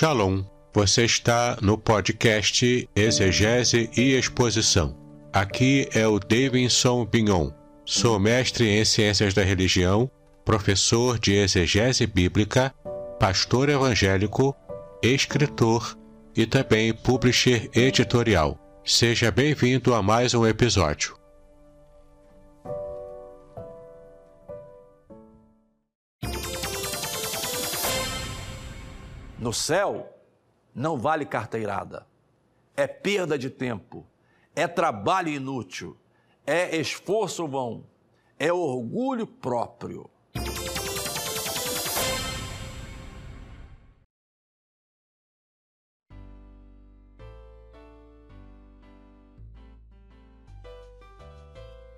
Shalom, você está no podcast Exegese e Exposição. Aqui é o Davidson Bignon. Sou mestre em Ciências da Religião, professor de Exegese Bíblica, pastor evangélico, escritor e também publisher editorial. Seja bem-vindo a mais um episódio. No céu, não vale carteirada. É perda de tempo, é trabalho inútil, é esforço vão, é orgulho próprio.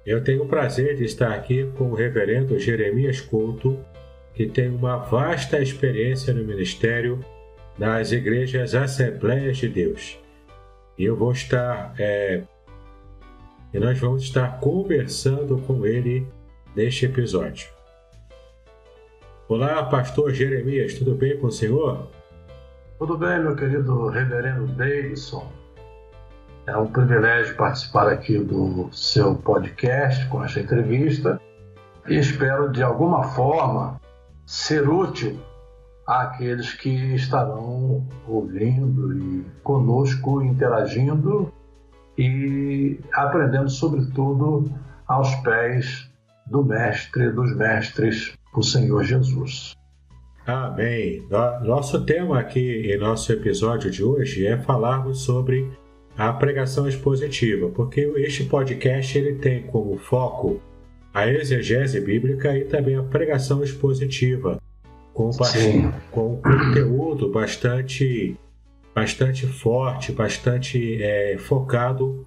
Eu tenho o prazer de estar aqui com o reverendo Jeremias Couto, que tem uma vasta experiência no ministério nas igrejas Assembleias de Deus. E eu vou estar é, e nós vamos estar conversando com ele neste episódio. Olá, pastor Jeremias, tudo bem com o senhor? Tudo bem, meu querido reverendo Davidson. É um privilégio participar aqui do seu podcast com esta entrevista e espero de alguma forma ser útil àqueles que estarão ouvindo e conosco interagindo e aprendendo, sobretudo, aos pés do Mestre dos Mestres, o Senhor Jesus. Amém. Nosso tema aqui em nosso episódio de hoje é falarmos sobre a pregação expositiva, porque este podcast ele tem como foco a exegese bíblica e também a pregação expositiva, com, com conteúdo bastante, bastante forte, bastante é, focado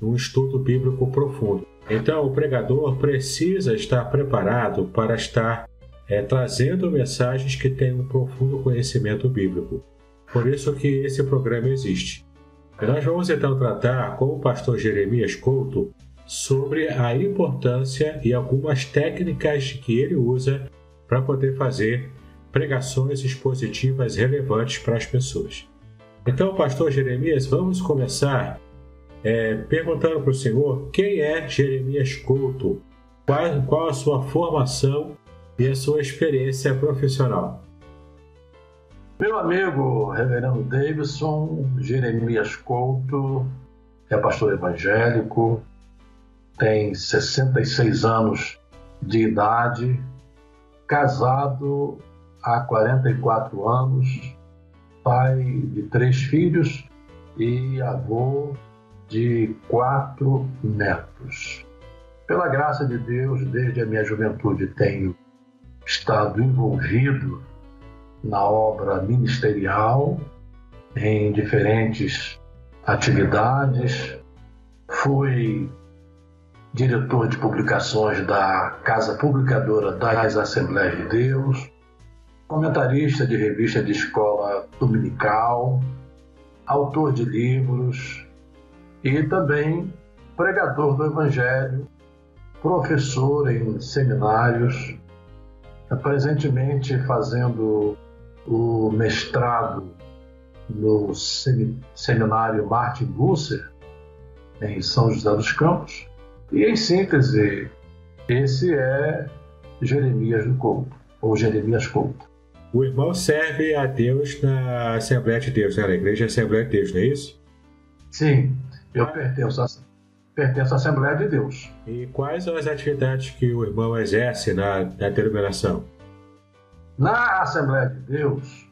num estudo bíblico profundo. Então, o pregador precisa estar preparado para estar é, trazendo mensagens que tenham um profundo conhecimento bíblico. Por isso que esse programa existe. Nós vamos então tratar com o pastor Jeremias Couto sobre a importância e algumas técnicas que ele usa para poder fazer pregações expositivas relevantes para as pessoas. Então, pastor Jeremias, vamos começar é, perguntando para o senhor quem é Jeremias Couto, qual, qual a sua formação e a sua experiência profissional. Meu amigo Reverendo Davidson, Jeremias Couto, é pastor evangélico, tem 66 anos de idade, casado há 44 anos, pai de três filhos e avô de quatro netos. Pela graça de Deus, desde a minha juventude tenho estado envolvido na obra ministerial, em diferentes atividades. Fui diretor de publicações da Casa Publicadora das Assembleias de Deus, comentarista de revista de escola dominical, autor de livros e também pregador do Evangelho, professor em seminários, presentemente fazendo o mestrado no seminário Martin Busser, em São José dos Campos. E, em síntese, esse é Jeremias do Couto, ou Jeremias Couto. O irmão serve a Deus na Assembleia de Deus, né? na Igreja Assembleia de Deus, não é isso? Sim, eu pertenço, a, pertenço à Assembleia de Deus. E quais são as atividades que o irmão exerce na, na denominação? Na Assembleia de Deus,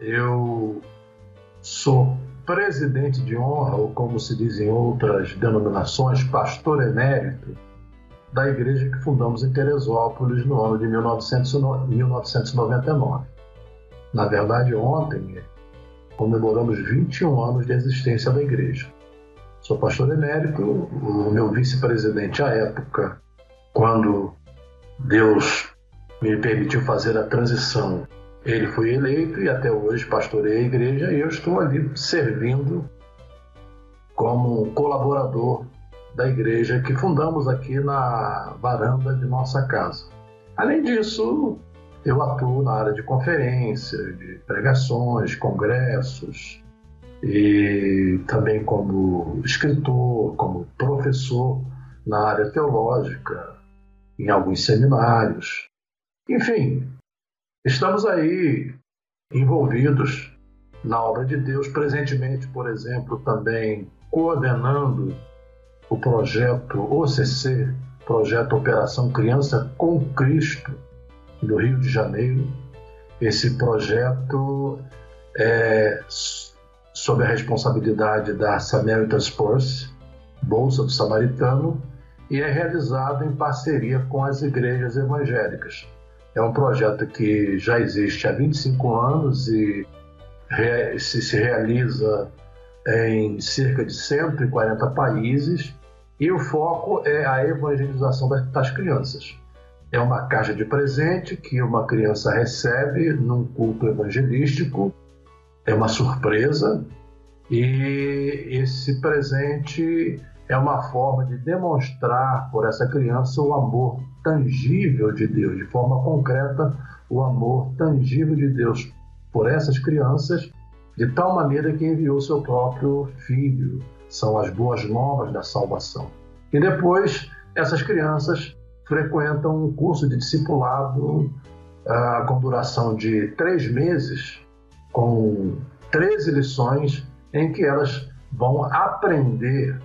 eu sou presidente de honra, ou como se diz em outras denominações, pastor emérito da igreja que fundamos em Teresópolis no ano de 1999. Na verdade, ontem comemoramos 21 anos de existência da igreja. Sou pastor emérito, o meu vice-presidente à época, quando Deus me permitiu fazer a transição. Ele foi eleito e até hoje pastorei a igreja e eu estou ali servindo como colaborador da igreja que fundamos aqui na varanda de nossa casa. Além disso, eu atuo na área de conferência, de pregações, congressos, e também como escritor, como professor na área teológica, em alguns seminários. Enfim, estamos aí envolvidos na obra de Deus, presentemente, por exemplo, também coordenando o projeto OCC, projeto Operação Criança com Cristo, do Rio de Janeiro. Esse projeto é sob a responsabilidade da Samaritan's Purse, Bolsa do Samaritano, e é realizado em parceria com as igrejas evangélicas. É um projeto que já existe há 25 anos e se, se realiza em cerca de 140 países e o foco é a evangelização das crianças. É uma caixa de presente que uma criança recebe num culto evangelístico, é uma surpresa e esse presente é uma forma de demonstrar por essa criança o amor tangível de Deus, de forma concreta, o amor tangível de Deus por essas crianças, de tal maneira que enviou seu próprio filho. São as boas novas da salvação. E depois, essas crianças frequentam um curso de discipulado ah, com duração de três meses, com 13 lições, em que elas vão aprender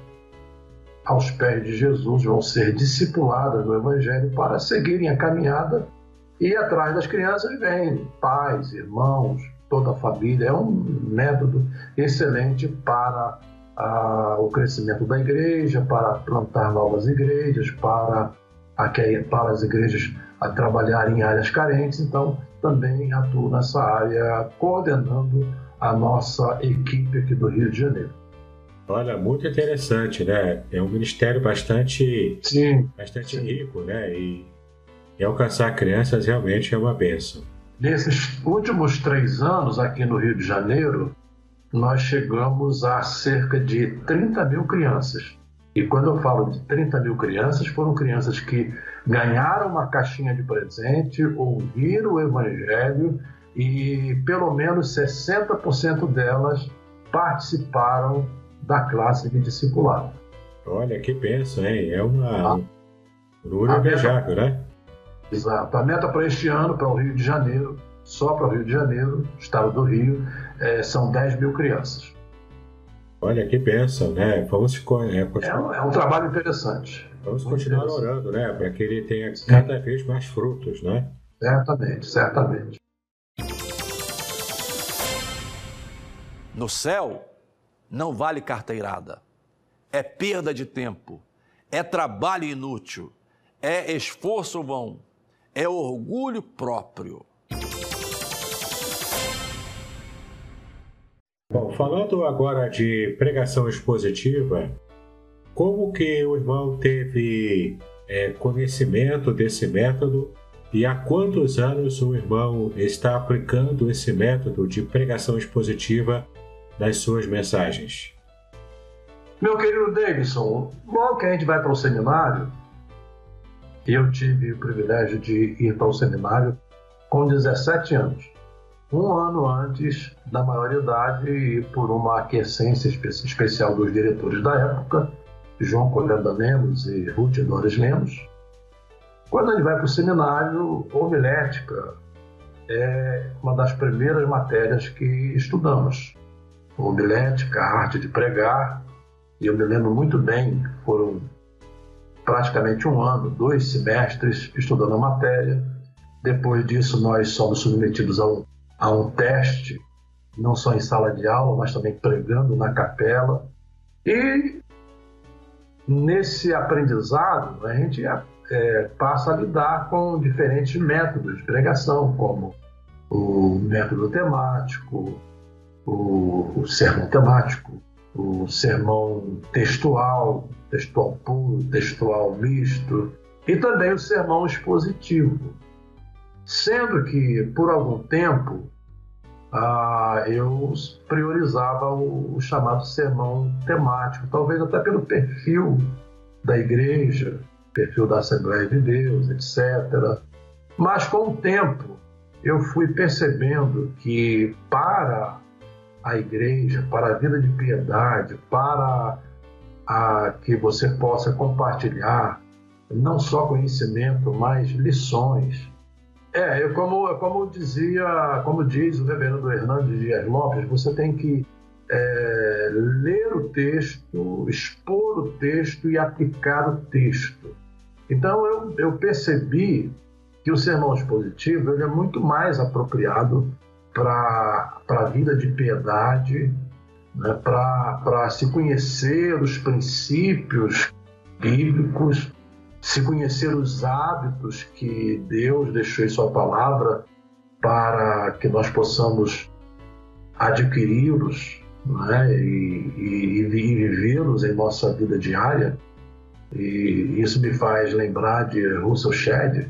aos pés de Jesus, vão ser discipuladas no Evangelho para seguirem a caminhada e atrás das crianças vêm pais, irmãos, toda a família. É um método excelente para ah, o crescimento da igreja, para plantar novas igrejas, para, para as igrejas a trabalhar em áreas carentes. Então, também atuo nessa área, coordenando a nossa equipe aqui do Rio de Janeiro. Olha, muito interessante, né? É um ministério bastante, sim, bastante sim. rico, né? E e alcançar crianças realmente é uma benção. Nesses últimos três anos aqui no Rio de Janeiro, nós chegamos a cerca de 30 mil crianças. E quando eu falo de 30 mil crianças, foram crianças que ganharam uma caixinha de presente, ouviram o Evangelho e pelo menos 60% delas participaram da classe de discipulado. Olha que benção, hein? É uma, um número invejável, né? Exato. A meta para este ano, para o Rio de Janeiro, só para o Rio de Janeiro, estado do Rio, é, são 10 mil crianças. Olha que bênção, né? Vamos é, continuar. É, é um trabalho interessante. Vamos continuar orando, né? Para que ele tenha Sim. cada vez mais frutos, né? Certamente, certamente. No céu, não vale carteirada. É perda de tempo. É trabalho inútil. É esforço vão é orgulho próprio. Bom, falando agora de pregação expositiva, como que o irmão teve é, conhecimento desse método e há quantos anos o irmão está aplicando esse método de pregação expositiva nas suas mensagens? Meu querido Davidson, logo que a gente vai para o seminário, eu tive o privilégio de ir para o seminário com 17 anos, um ano antes da maioridade e por uma aquecência especial dos diretores da época, João Colenda Lemos e Ruth Dores Lemos. Quando gente vai para o seminário, homilética é uma das primeiras matérias que estudamos. Homilética, a arte de pregar, e eu me lembro muito bem, foram praticamente um ano, dois semestres estudando a matéria. Depois disso, nós somos submetidos a um, a um teste, não só em sala de aula, mas também pregando na capela. E nesse aprendizado, a gente é, passa a lidar com diferentes métodos de pregação, como o método temático, o, o sermão temático, o sermão textual, textual puro, textual misto, e também o sermão expositivo. Sendo que, por algum tempo, ah, eu priorizava o, o, chamado sermão temático, talvez até pelo perfil da igreja, perfil da Assembleia de Deus, etc. Mas com o tempo, eu fui percebendo que para a igreja, para a vida de piedade, para a que você possa compartilhar não só conhecimento, mas lições. É, eu, como, como dizia, como diz o reverendo Hernandes Dias Lopes, você tem que é, ler o texto, expor o texto e aplicar o texto. Então eu, eu percebi que o sermão expositivo ele é muito mais apropriado para a vida de piedade, né, para se conhecer os princípios bíblicos, se conhecer os hábitos que Deus deixou em Sua palavra para que nós possamos adquiri-los né, e, e, e vivê-los em nossa vida diária. E isso me faz lembrar de Russell Shedd,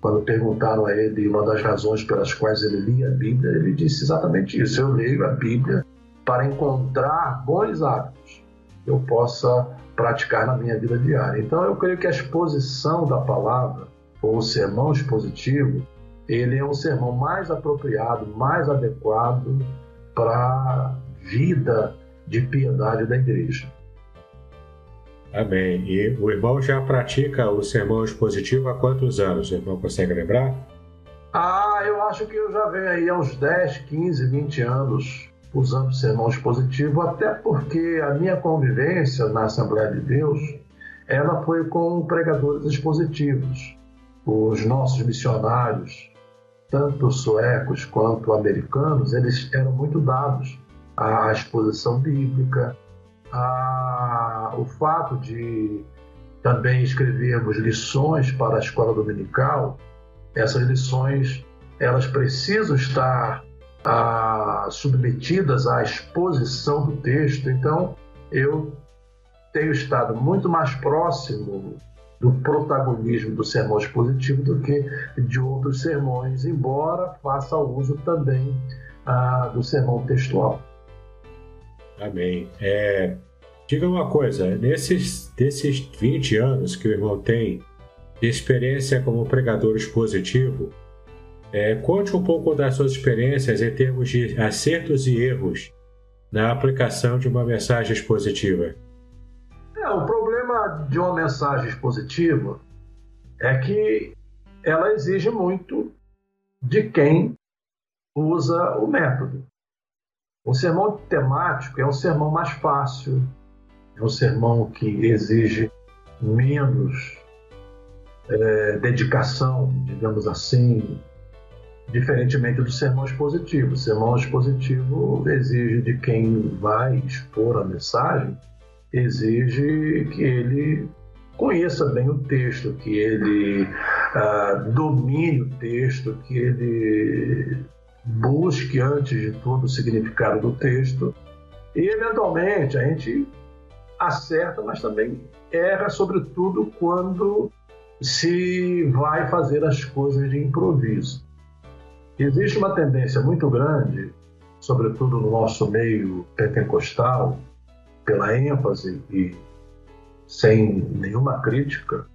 quando perguntaram a ele uma das razões pelas quais ele lia a Bíblia, ele disse exatamente isso: eu leio a Bíblia para encontrar bons hábitos que eu possa praticar na minha vida diária. Então, eu creio que a exposição da palavra, ou o sermão expositivo, ele é um sermão mais apropriado, mais adequado para a vida de piedade da igreja. Amém. E o irmão já pratica o sermão expositivo há quantos anos? O irmão consegue lembrar? Ah, eu acho que eu já venho aí há uns 10, 15, 20 anos usando o sermão expositivo, até porque a minha convivência na Assembleia de Deus, ela foi com pregadores expositivos. Os nossos missionários, tanto suecos quanto americanos, eles eram muito dados à exposição bíblica, o fato de também escrevermos lições para a escola dominical, essas lições elas precisam estar submetidas à exposição do texto. Então, eu tenho estado muito mais próximo do protagonismo do sermão expositivo do que de outros sermões, embora faça uso também ah, do sermão textual. Amém. É, diga uma coisa, nesses desses 20 anos que o irmão tem de experiência como pregador expositivo, é, conte um pouco das suas experiências em termos de acertos e erros na aplicação de uma mensagem expositiva. É, o problema de uma mensagem expositiva é que ela exige muito de quem usa o método. O sermão temático é um sermão mais fácil, é um sermão que exige menos é, dedicação, digamos assim, diferentemente do sermão expositivo. O sermão expositivo exige de quem vai expor a mensagem, exige que ele conheça bem o texto, que ele ah, domine o texto, que ele busque antes de tudo o significado do texto e eventualmente a gente acerta, mas também erra, sobretudo quando se vai fazer as coisas de improviso. Existe uma tendência muito grande, sobretudo no nosso meio pentecostal, pela ênfase e sem nenhuma crítica,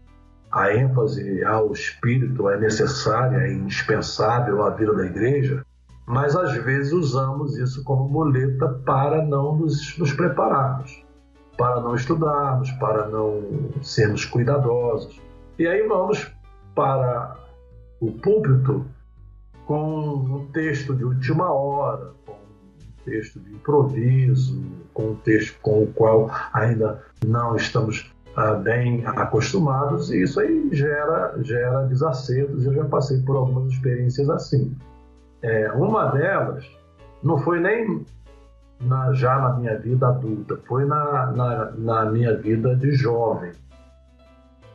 a ênfase ao espírito é necessária e indispensável à vida da igreja, mas às vezes usamos isso como muleta para não nos, nos prepararmos, para não estudarmos, para não sermos cuidadosos. E aí vamos para o púlpito com um texto de última hora, com um texto de improviso, com um texto com o qual ainda não estamos ah, bem acostumados, e isso aí gera, gera desacertos. Eu já passei por algumas experiências assim. É, uma delas não foi nem na, já na minha vida adulta, foi na, na, na minha vida de jovem.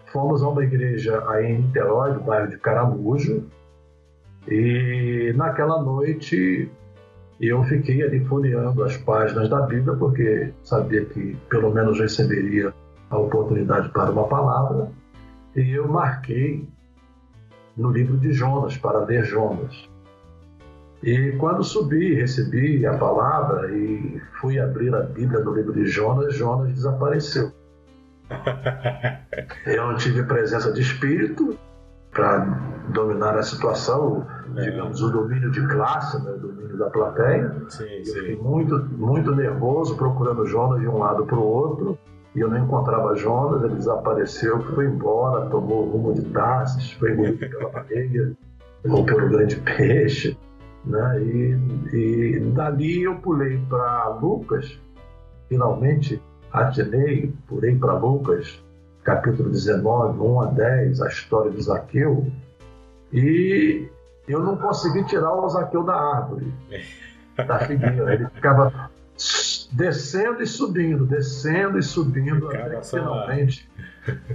Fomos a uma igreja aí em Niterói, do bairro de Caramujo, e naquela noite eu fiquei ali folheando as páginas da Bíblia, porque sabia que pelo menos receberia a oportunidade para uma palavra, e eu marquei no livro de Jonas, para ler Jonas. E quando subi, recebi a palavra e fui abrir a Bíblia no livro de Jonas, Jonas desapareceu. Eu não tive presença de espírito, para dominar a situação, é. digamos, o domínio de classe, né, o domínio da plateia. Sim, eu sim. fiquei muito, muito nervoso procurando Jonas de um lado para o outro e eu não encontrava Jonas, ele desapareceu, foi embora, tomou o rumo de Tarsis, foi engolido pela baleia ou pelo grande peixe. Né? E, e dali eu pulei para Lucas, finalmente atinei, pulei para Lucas, capítulo 19, 1 a 10, a história de Zaqueu, e eu não consegui tirar o Zaqueu da árvore, da figueira. Ele ficava descendo e subindo, descendo e subindo, até finalmente,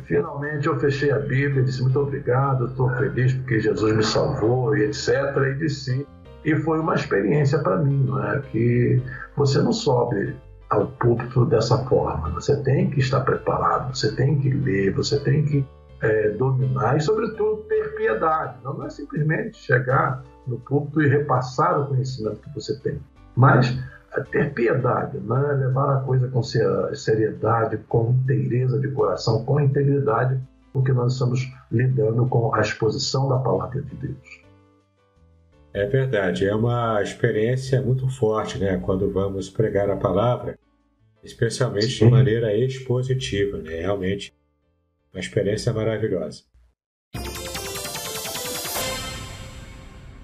finalmente eu fechei a Bíblia, disse muito obrigado, estou feliz porque Jesus me salvou e etc. E disse, e foi uma experiência para mim, não é? Que você não sobe ao púlpito dessa forma, você tem que estar preparado, você tem que ler, você tem que é, dominar e, sobretudo, ter piedade. Não, é simplesmente chegar no púlpito e repassar o conhecimento que você tem, mas ter piedade, né? levar a coisa com seriedade, com inteireza de coração, com integridade, porque nós estamos lidando com a exposição da palavra de Deus. É verdade, é uma experiência muito forte, né? Quando vamos pregar a palavra, especialmente Sim. de maneira expositiva, né? Realmente, uma experiência maravilhosa.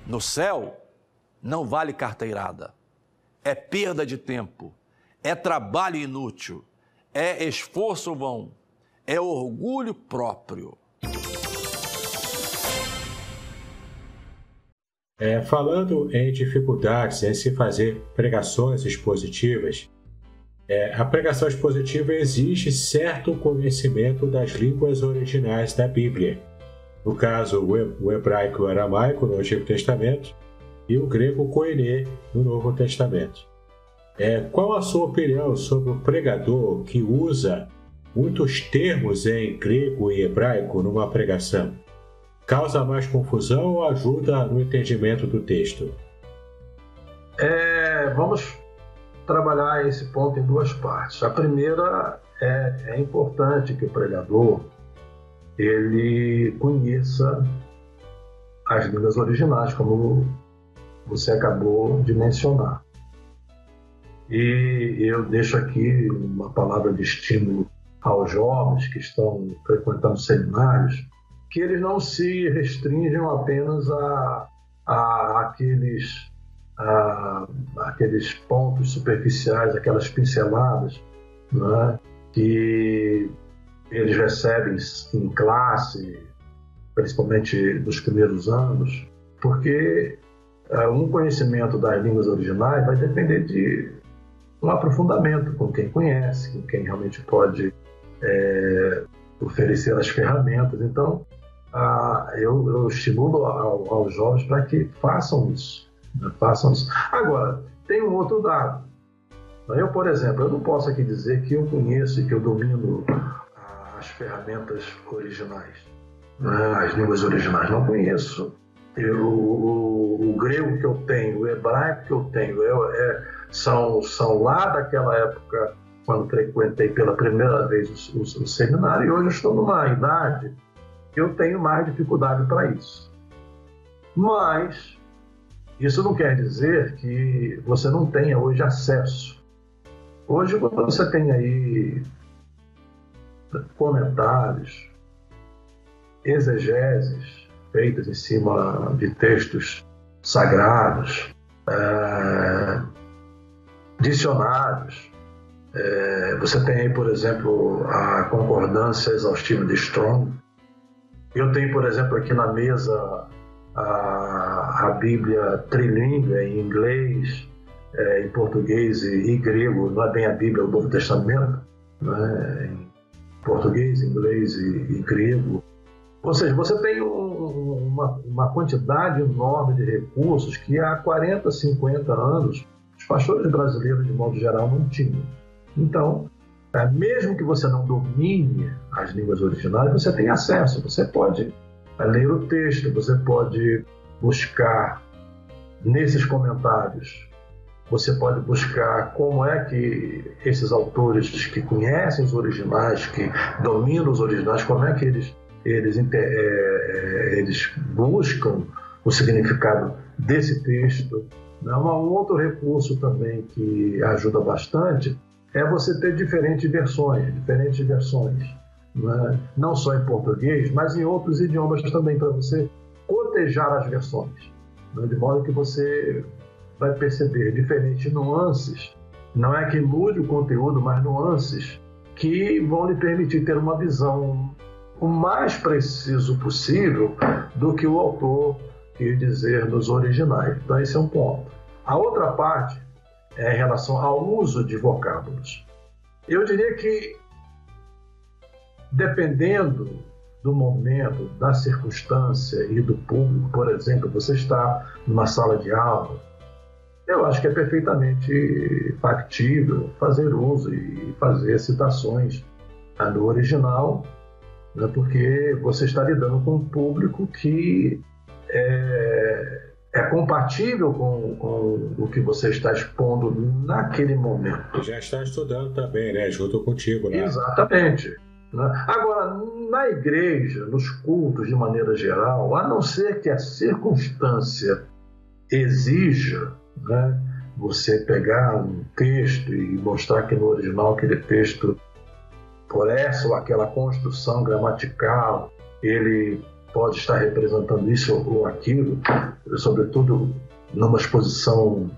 No céu, não vale carteirada é perda de tempo, é trabalho inútil, é esforço vão, é orgulho próprio. É, falando em dificuldades em se fazer pregações expositivas, é, a pregação expositiva exige certo conhecimento das línguas originais da Bíblia. No caso, o hebraico e aramaico no Antigo Testamento, e o grego koine no Novo Testamento. É, qual a sua opinião sobre o pregador que usa muitos termos em grego e hebraico numa pregação? Causa mais confusão ou ajuda no entendimento do texto? É, vamos trabalhar esse ponto em duas partes. A primeira é, é importante que o pregador ele conheça as línguas originais, como você acabou de mencionar. E eu deixo aqui uma palavra de estímulo aos jovens que estão frequentando seminários, que eles não se restringam apenas a, a aqueles, a, aqueles pontos superficiais, aquelas pinceladas né, que eles recebem em classe, principalmente nos primeiros anos, porque é, um conhecimento das línguas originais vai depender de um aprofundamento com quem conhece, com quem realmente pode é, oferecer as ferramentas. Então, eu, eu, estimulo ao, aos jovens para que façam isso, né? façam isso. Agora, tem um outro dado. Eu, por exemplo, eu não posso aqui dizer que eu conheço e que eu domino as ferramentas originais, né? as línguas originais. Não conheço eu, o, o, grego que eu tenho, o hebraico que eu tenho, eu, é, são, são lá daquela época, quando frequentei pela primeira vez o, o, o seminário, e hoje eu estou numa idade eu tenho mais dificuldade para isso. Mas isso não quer dizer que você não tenha hoje acesso. Hoje, você tem aí comentários, exegeses, feitas em cima de textos sagrados, é, dicionários. É, você tem aí, por exemplo, a concordância exaustiva de Strong. Eu tenho, por exemplo, aqui na mesa a, a Bíblia trilingue em inglês, é, em português e, e, grego. Não é bem a Bíblia, é o Novo Testamento, né? em português, inglês e, e grego. Ou seja, você tem um, uma, uma, quantidade enorme de recursos que há 40, 50 anos os pastores brasileiros, de modo geral, não tinham. Então, é, mesmo que você não domine as línguas originais, você tem acesso. Você pode é, ler o texto, você pode buscar nesses comentários, você pode buscar como é que esses autores que conhecem os originais, que dominam os originais, como é que eles eles, é, é, eles buscam o significado desse texto. Né? Um outro recurso também que ajuda bastante é você ter diferentes versões, diferentes versões, né? não só em português, mas em outros idiomas também, para você cotejar as versões, né? de modo que você vai perceber diferentes nuances. Não é que mude o conteúdo, mas nuances que vão lhe permitir ter uma visão o mais preciso possível do que o autor quis dizer nos originais. Então, esse é um ponto. A outra parte é em relação ao uso de vocábulos. Eu diria que, dependendo do momento, da circunstância e do público, por exemplo, você está numa sala de aula, eu acho que é perfeitamente factível fazer uso e fazer citações no original, né, porque você está lidando com um público que é, é compatível com, com, o que você está expondo naquele momento. Já está estudando também, né? Junto contigo, né? Exatamente. Né? Agora, na igreja, nos cultos de maneira geral, a não ser que a circunstância exija né, você pegar um texto e mostrar que no original aquele texto, por essa ou aquela construção gramatical, ele pode estar representando isso ou aquilo, sobretudo numa exposição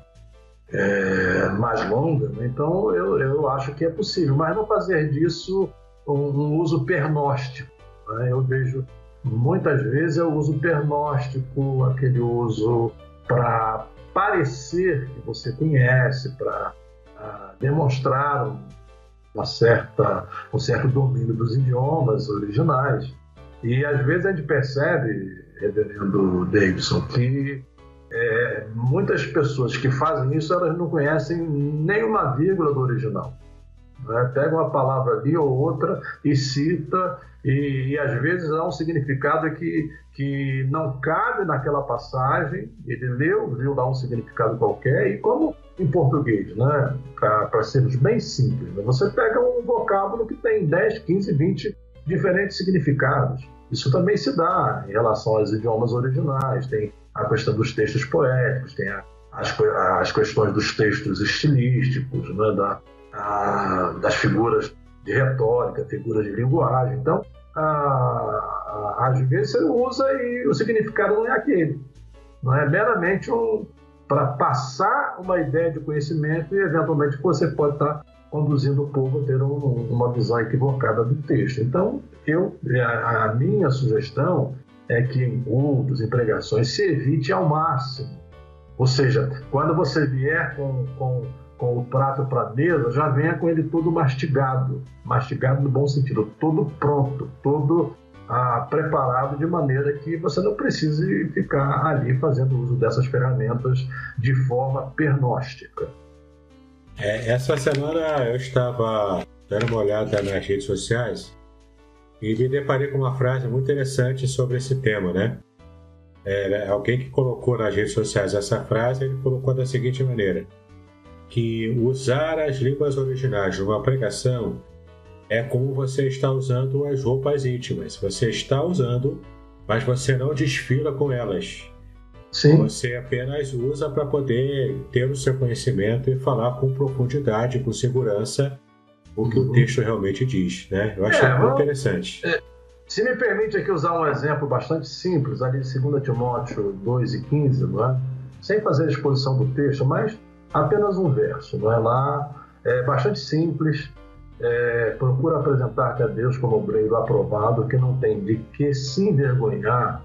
é, mais longa. Né? Então, eu, eu acho que é possível, mas não fazer disso um, um uso pernóstico. Né? Eu vejo muitas vezes é o uso pernóstico, aquele uso para parecer que você conhece, para demonstrar uma certa, um certo domínio dos idiomas originais. E às vezes a gente percebe, reverendo Davidson, que é, muitas pessoas que fazem isso, elas não conhecem nenhuma vírgula do original. Né? Pega uma palavra ali ou outra e cita, e, e, às vezes há um significado que, que não cabe naquela passagem, ele leu, viu lá um significado qualquer, e como em português, né? para sermos bem simples, né? você pega um vocábulo que tem 10, 15, 20 diferentes significados. Isso também se dá em relação aos idiomas originais, tem a questão dos textos poéticos, tem a, as, as questões dos textos estilísticos, né, da, a, das figuras de retórica, figuras de linguagem. Então, a, às vezes você usa e o significado não é aquele. Não é meramente um, para passar uma ideia de conhecimento e, eventualmente, você pode estar conduzindo o povo a ter um, uma visão equivocada do texto. Então, eu, a, a minha sugestão é que em cultos, em pregações, se evite ao máximo. Ou seja, quando você vier com, com, com o prato para a mesa, já venha com ele todo mastigado. Mastigado no bom sentido, todo pronto, todo ah, preparado de maneira que você não precise ficar ali fazendo uso dessas ferramentas de forma pernóstica. É, essa semana eu estava dando uma olhada nas redes sociais e me deparei com uma frase muito interessante sobre esse tema, né? É, alguém que colocou nas redes sociais essa frase, ele colocou da seguinte maneira: que usar as línguas originais numa pregação é como você está usando as roupas íntimas. Você está usando, mas você não desfila com elas. Sim. Você apenas usa para poder ter o seu conhecimento e falar com profundidade, com segurança, o que uhum. o texto realmente diz. Né? Eu acho é, muito interessante. É, se me permite aqui usar um exemplo bastante simples, ali de 2 Timóteo 2 e 15, não é? sem fazer a exposição do texto, mas apenas um verso. Não é? Lá é bastante simples. É, procura apresentar-te a Deus como obreiro aprovado, que não tem de que se envergonhar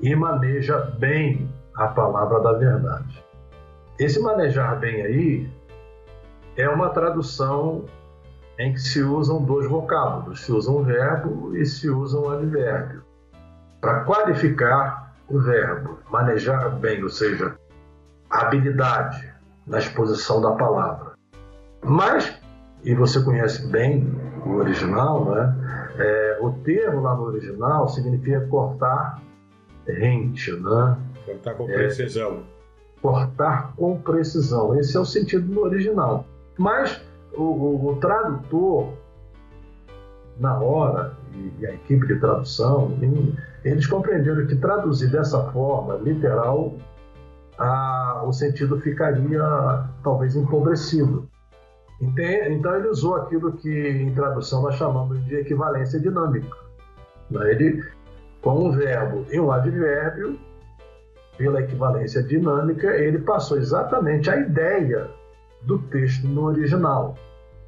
e maneja bem a palavra da verdade. Esse manejar bem aí é uma tradução em que se usam dois vocábulos, se usa um verbo e se usa um advérbio. Para qualificar o verbo, manejar bem, ou seja, habilidade na exposição da palavra. Mas, e você conhece bem o original, né? É, o termo lá no original significa cortar rente, né? Cortar com precisão. É, cortar com precisão. Esse é o sentido do original. Mas o, o, o tradutor na hora, e, a equipe de tradução, eles compreenderam que traduzir dessa forma, literal, a, o sentido ficaria talvez empobrecido. Então ele usou aquilo que em tradução nós chamamos de equivalência dinâmica. Né? Ele, com um verbo e um advérbio, pela equivalência dinâmica, ele passou exatamente a ideia do texto no original.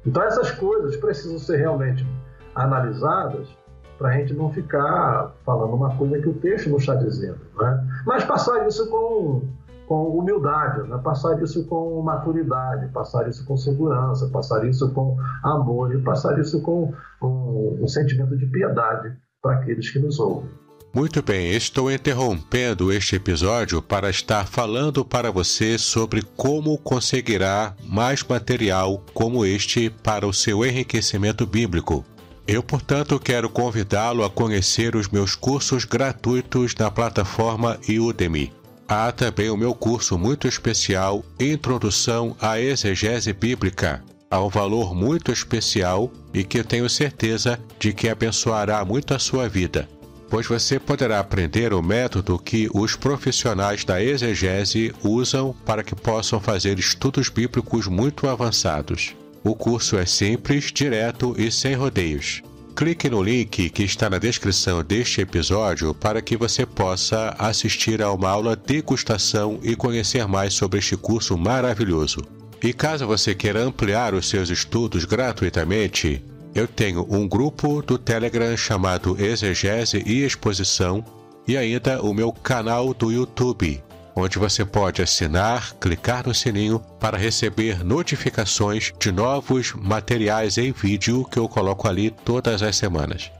Então essas coisas precisam ser realmente analisadas para a gente não ficar falando uma coisa que o texto não está dizendo. Né? Mas passar isso com com humildade, né? passar isso com maturidade, passar isso com segurança, passar isso com amor e passar isso com um, um sentimento de piedade para aqueles que nos ouvem. Muito bem, estou interrompendo este episódio para estar falando para você sobre como conseguirá mais material como este para o seu enriquecimento bíblico. Eu, portanto, quero convidá-lo a conhecer os meus cursos gratuitos na plataforma Udemy. Há também o meu curso muito especial Introdução à Exegese Bíblica. Há um valor muito especial e que eu tenho certeza de que abençoará muito a sua vida, pois você poderá aprender o método que os profissionais da exegese usam para que possam fazer estudos bíblicos muito avançados. O curso é simples, direto e sem rodeios. Clique no link que está na descrição deste episódio para que você possa assistir a uma aula degustação e conhecer mais sobre este curso maravilhoso. E caso você queira ampliar os seus estudos gratuitamente, eu tenho um grupo do Telegram chamado Exegese e Exposição e ainda o meu canal do YouTube, onde você pode assinar, clicar no sininho para receber notificações de novos materiais em vídeo que eu coloco ali todas as semanas.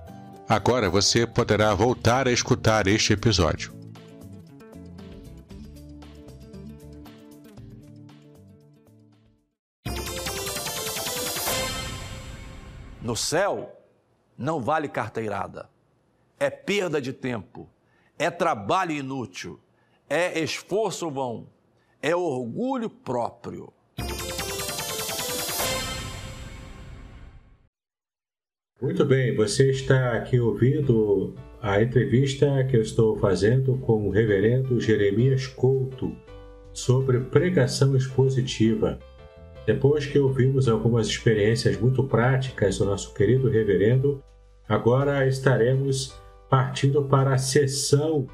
Agora você poderá voltar a escutar este episódio. No céu, não vale carteirada. É perda de tempo. É trabalho inútil é esforço vão, é orgulho próprio. Muito bem, você está aqui ouvindo a entrevista que eu estou fazendo com o reverendo Jeremias Couto sobre pregação expositiva. Depois que ouvimos algumas experiências muito práticas do nosso querido reverendo, agora estaremos partindo para a sessão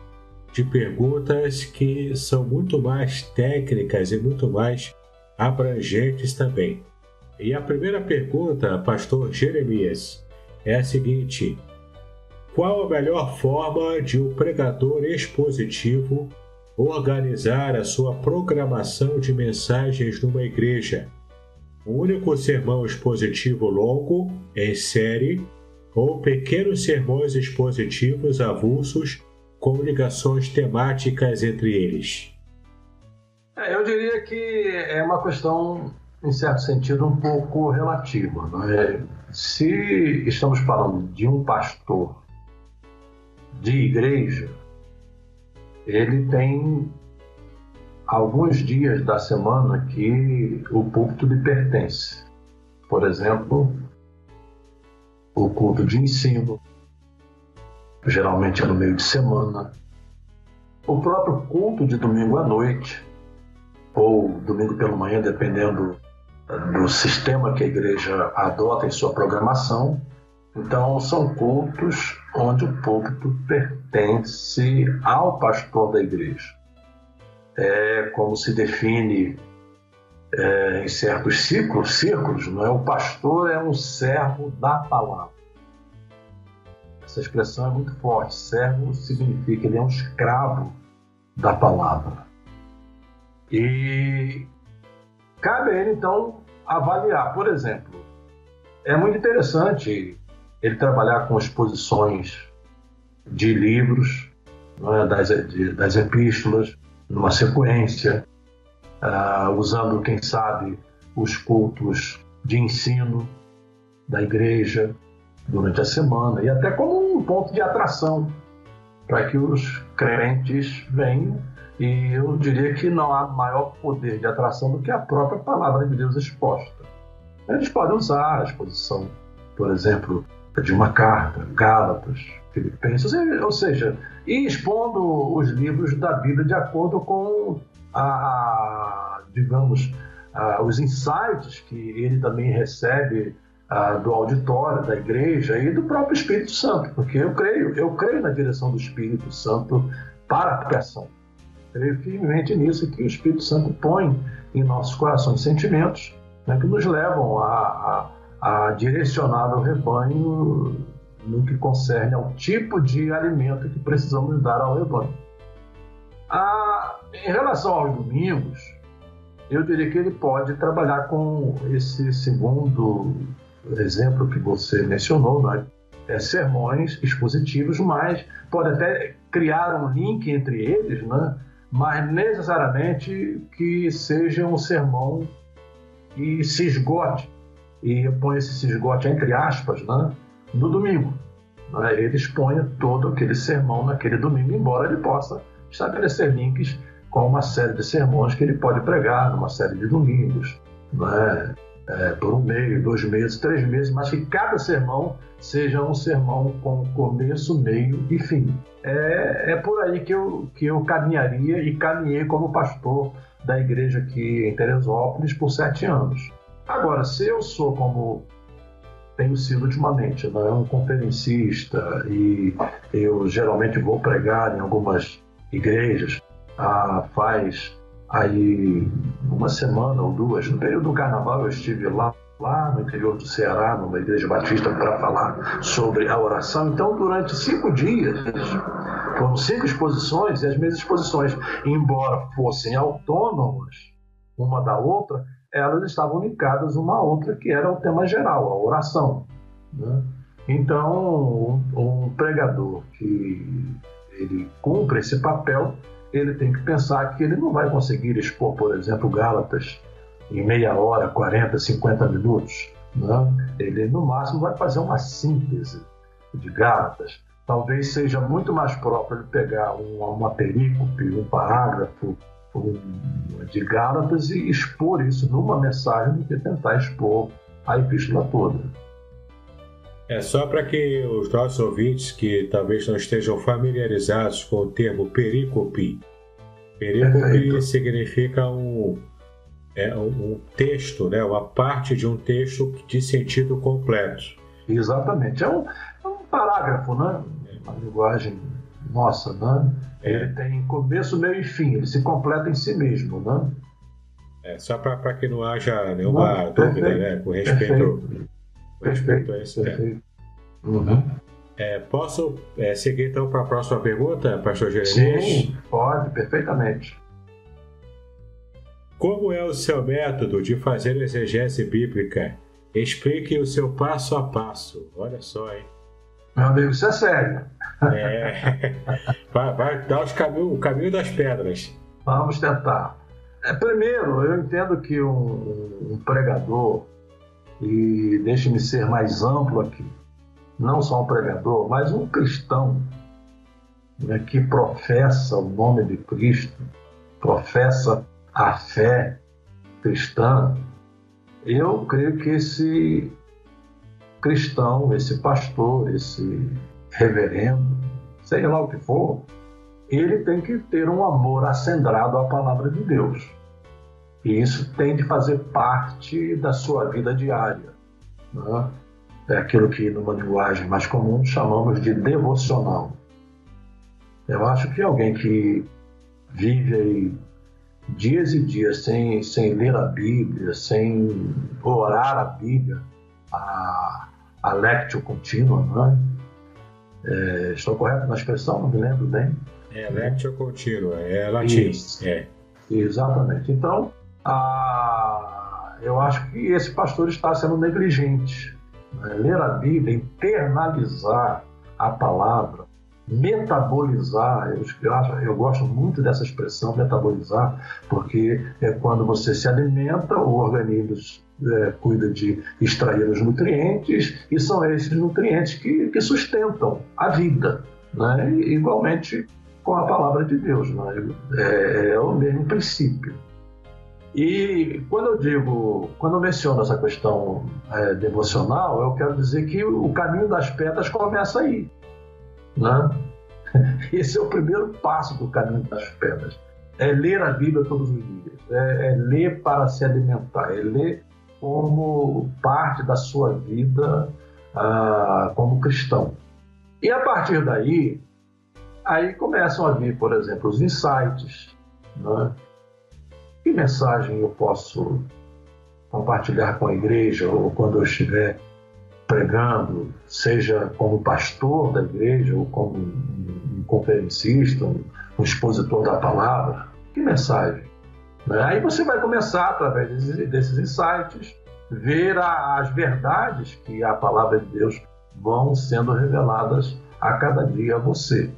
de perguntas que são muito mais técnicas e muito mais abrangentes também. E a primeira pergunta, pastor Jeremias, é a seguinte: qual a melhor forma de um pregador expositivo organizar a sua programação de mensagens numa igreja? Único sermão expositivo longo, em série, ou pequenos sermões expositivos avulsos com ligações temáticas entre eles? É, eu diria que é uma questão, em certo sentido, um pouco relativa. É? Se estamos falando de um pastor de igreja, ele tem alguns dias da semana que o púlpito lhe pertence. Por exemplo, o culto de ensino, geralmente é no meio de semana. O próprio culto de domingo à noite, ou domingo pela manhã, dependendo do sistema que a igreja adota em sua programação. Então, são cultos onde o púlpito pertence ao pastor da igreja. É como se define é, em certos círculos, círculos, não é? O pastor é um servo da palavra. Essa expressão é muito forte. Servo significa ele é um escravo da palavra. E cabe a ele, então, avaliar. Por exemplo, é muito interessante ele trabalhar com exposições de livros, é? das, de, das epístolas, numa sequência, uh, usando, quem sabe, os cultos de ensino da igreja, durante a semana e até como um ponto de atração para que os crentes venham. E eu diria que não há maior poder de atração do que a própria palavra de Deus exposta. Eles podem usar a exposição, por exemplo, de uma carta, Gálatas, Filipenses, ou seja, e expondo os livros da Bíblia de acordo com a, digamos, a, os insights que ele também recebe a, do auditório da igreja e do próprio Espírito Santo, porque eu creio, eu creio na direção do Espírito Santo para a pregação. Creio firmemente nisso que o Espírito Santo põe em nossos corações sentimentos né, que nos levam a, a, a direcionar o rebanho no que concerne ao tipo de alimento que precisamos dar ao rebanho. Ah, em relação aos domingos, eu diria que ele pode trabalhar com esse segundo exemplo que você mencionou, né? é, sermões expositivos, mas pode até criar um link entre eles, né? mas necessariamente que seja um sermão que se esgote, e eu ponho esse se esgote entre aspas, né? No domingo. Né? Ele exponha todo aquele sermão naquele domingo, embora ele possa estabelecer links com uma série de sermões que ele pode pregar numa série de domingos, né? é, por um mês, dois meses, três meses, mas que cada sermão seja um sermão com começo, meio e fim. É, é por aí que eu, que eu caminharia e caminhei como pastor da igreja aqui em Teresópolis por sete anos. Agora, se eu sou como tenho sido ultimamente, né, um conferencista e eu geralmente vou pregar em algumas igrejas, ah, faz aí uma semana ou duas, no período do carnaval eu estive lá lá no interior do Ceará, numa igreja batista, para falar sobre a oração. Então, durante cinco dias, foram cinco exposições, e as minhas exposições, embora fossem autônomas uma da outra, elas estavam ligadas uma à outra, que era o tema geral, a oração. Né? Então, um, um pregador que ele cumpre esse papel, ele tem que pensar que ele não vai conseguir expor, por exemplo, Gálatas em meia hora, 40, 50 minutos. Né? Ele, no máximo, vai fazer uma síntese de Gálatas. Talvez seja muito mais próprio ele pegar uma, uma perícope, um parágrafo um, de Gálatas e expor isso numa mensagem do que tentar expor a epístola toda. É só para que os nossos ouvintes que talvez não estejam familiarizados com o termo perícope. Perícope significa um, é, um texto, né, uma parte de um texto de sentido completo. Exatamente. É um, é um parágrafo, né? Uma linguagem nossa, né? É. Ele tem começo, meio e fim, ele se completa em si mesmo, né? É, só para que não haja nenhuma não, dúvida, né? Com respeito Perfeito. Esse perfeito. Uhum. É, posso é, seguir então para a próxima pergunta, pastor Jeremias? Sim, pode, perfeitamente. Como é o seu método de fazer exegese bíblica? Explique o seu passo a passo. Olha só, hein? Meu amigo, isso é sério. É. Vai, vai dar os caminho, o caminho das pedras. Vamos tentar. É, primeiro, eu entendo que um, um pregador e deixe-me ser mais amplo aqui, não só um pregador, mas um cristão né, que professa o nome de Cristo, professa a fé cristã, eu creio que esse cristão, esse pastor, esse reverendo, seja lá o que for, ele tem que ter um amor acendrado à palavra de Deus. E isso tem de fazer parte da sua vida diária. Né? É aquilo que, numa linguagem mais comum, chamamos de devocional. Eu acho que alguém que vive aí dias e dias sem, sem ler a Bíblia, sem orar a Bíblia, a, a lectio contínua, né? É, estou correto na expressão? Não me lembro bem. É, lectio contínua, é latim. Isso. É. Exatamente. Então, ah, eu acho que esse pastor está sendo negligente. Né? Ler a Bíblia, internalizar a palavra, metabolizar, eu, eu gosto muito dessa expressão, metabolizar, porque é quando você se alimenta, o organismo é, cuida de extrair os nutrientes, e são esses nutrientes que, que sustentam a vida. Né? igualmente com a palavra de Deus. Né? É, é o mesmo princípio. E quando eu digo, quando eu menciono essa questão é, devocional, eu quero dizer que o caminho das pedras começa aí. Né? Esse é o primeiro passo do caminho das pedras. É ler a Bíblia todos os dias, é, é ler para se alimentar, é ler como parte da sua vida ah, como cristão. E a partir daí, aí começam a vir, por exemplo, os insights. Né? Que mensagem eu posso compartilhar com a igreja ou quando eu estiver pregando, seja como pastor da igreja ou como um conferencista, um, expositor da palavra? Que mensagem? Né? Aí você vai começar, através desses insights, ver as verdades que a palavra de Deus vão sendo reveladas a cada dia a você.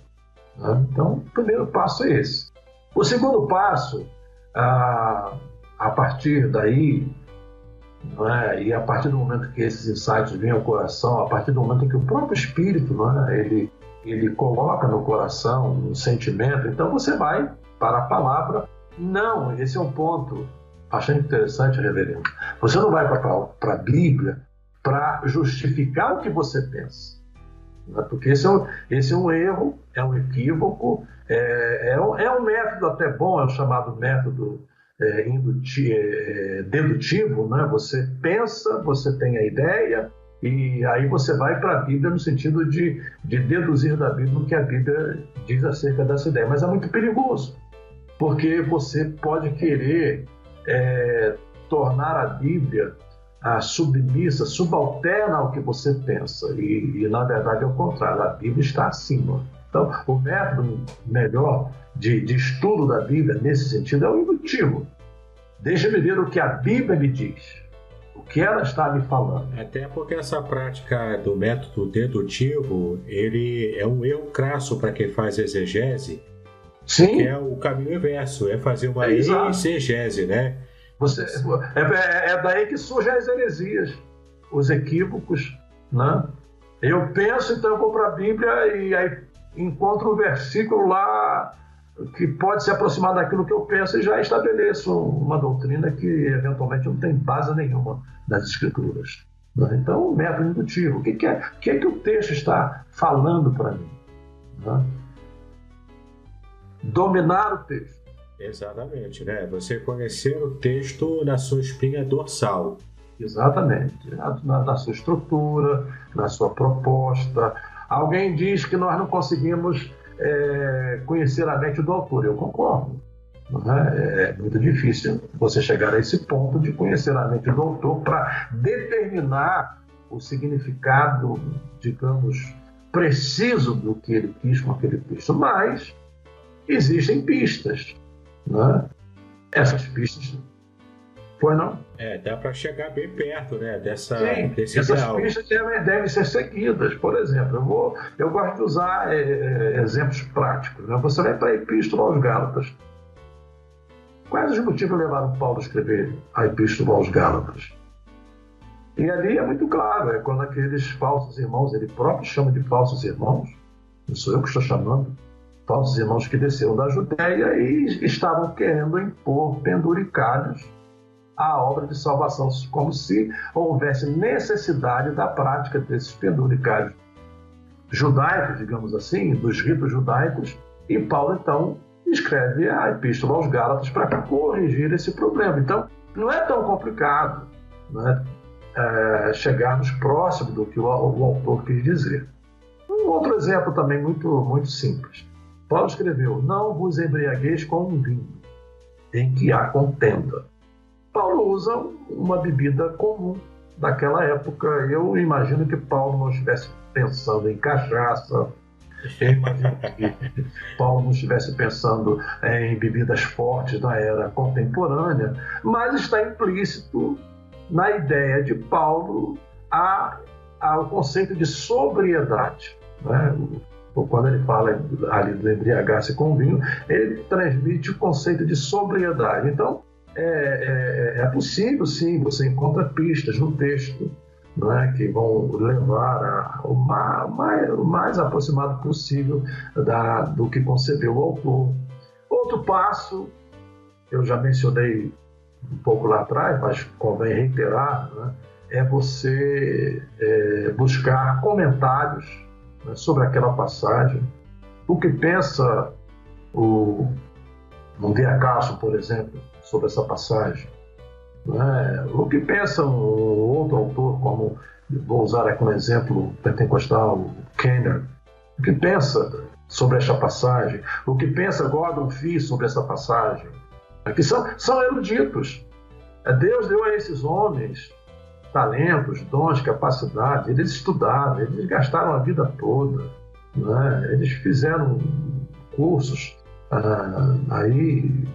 Né? Então, o primeiro passo é esse. O segundo passo, a, a partir daí, é? e a partir do momento que esses insights vêm ao coração, a partir do momento que o próprio Espírito é? ele, ele coloca no coração um sentimento, então você vai para a palavra. Não, esse é um ponto bastante interessante, reverendo. Você não vai para a Bíblia para justificar o que você pensa. Né? Porque esse é, um, esse é um erro, é um equívoco, é, é, um, é um método até bom, é o chamado método é, induti, é, dedutivo. Né? Você pensa, você tem a ideia, e aí você vai para a Bíblia no sentido de, de deduzir da Bíblia o que a Bíblia diz acerca dessa ideia. Mas é muito perigoso, porque você pode querer é, tornar a Bíblia a submissa, subalterna ao que você pensa. E, e, na verdade é o contrário, a Bíblia está acima. Então, o método melhor de, de estudo da Bíblia, nesse sentido, é o indutivo. Deixa-me ver o que a Bíblia me diz, o que ela está me falando. Até porque essa prática do método dedutivo, ele é um erro crasso para quem faz exegese, Sim. Que é o caminho inverso, é fazer uma é exegese, né? Você, é, é, é, daí que surgem as heresias, os equívocos, né? Eu penso, então eu vou para a Bíblia e aí encontro um versículo lá que pode se aproximar daquilo que eu penso e já estabeleço uma doutrina que eventualmente não tem base nenhuma nas escrituras. Né? Então, o método indutivo, o que, que, é, o que, é que o texto está falando para mim? Né? dominar o texto. Exatamente, né? Você conhecer o texto na sua espinha dorsal. Exatamente, na, na sua estrutura, na sua proposta. Alguém diz que nós não conseguimos é, conhecer a mente do autor. Eu concordo. É? é muito difícil você chegar a esse ponto de conhecer a mente do autor para determinar o significado, digamos, preciso do que ele quis com aquele texto. Mas existem pistas. Né? Essas pistas. Foi não? É, dá para chegar bem perto né, dessa, Sim, desse essas ideal. pistas devem, ser seguidas. Por exemplo, eu, vou, eu gosto de usar é, é exemplos práticos. Né? Você vai para a Epístola aos Gálatas. Quais os motivos levaram Paulo a escrever a Epístola aos Gálatas? E ali é muito claro, é quando aqueles falsos irmãos, ele próprio chama de falsos irmãos, não sou eu que estou chamando, falsos irmãos que desceram da Judéia e estavam querendo impor penduricalhos à obra de salvação, como se houvesse necessidade da prática desses penduricalhos judaicos, digamos assim, dos ritos judaicos, e Paulo então escreve a Epístola aos Gálatas para corrigir esse problema. Então, não é tão complicado né, é, chegarmos próximo do que o, o autor quis dizer. Um outro exemplo também muito, muito simples. Paulo escreveu: Não vos embriagueis com um vinho, em que há contenda. Paulo usa uma bebida comum daquela época. Eu imagino que Paulo não estivesse pensando em cachaça, eu imagino que Paulo não estivesse pensando em bebidas fortes da era contemporânea, mas está implícito na ideia de Paulo a, a, o conceito de sobriedade. Né? ou quando ele fala ali do embriagar-se com vinho, ele transmite o conceito de sobriedade. Então, é, é, é possível, sim, você encontra pistas no texto né, que vão levar a, o, mais, o, mais, aproximado possível da, do que concebeu o autor. Outro passo, eu já mencionei um pouco lá atrás, mas convém reiterar, né? é você é, buscar comentários né, sobre aquela passagem, o que pensa o Mundia Castro, por exemplo, sobre essa passagem, né? o que pensa um outro autor, como vou usar aqui um exemplo pentecostal, Kenner, o que pensa sobre esta passagem, o que pensa Gordon Fee sobre essa passagem, que são, são eruditos. Deus deu a esses homens talentos, dons, capacidades, eles estudaram, eles gastaram a vida toda, né? eles fizeram cursos ah, aí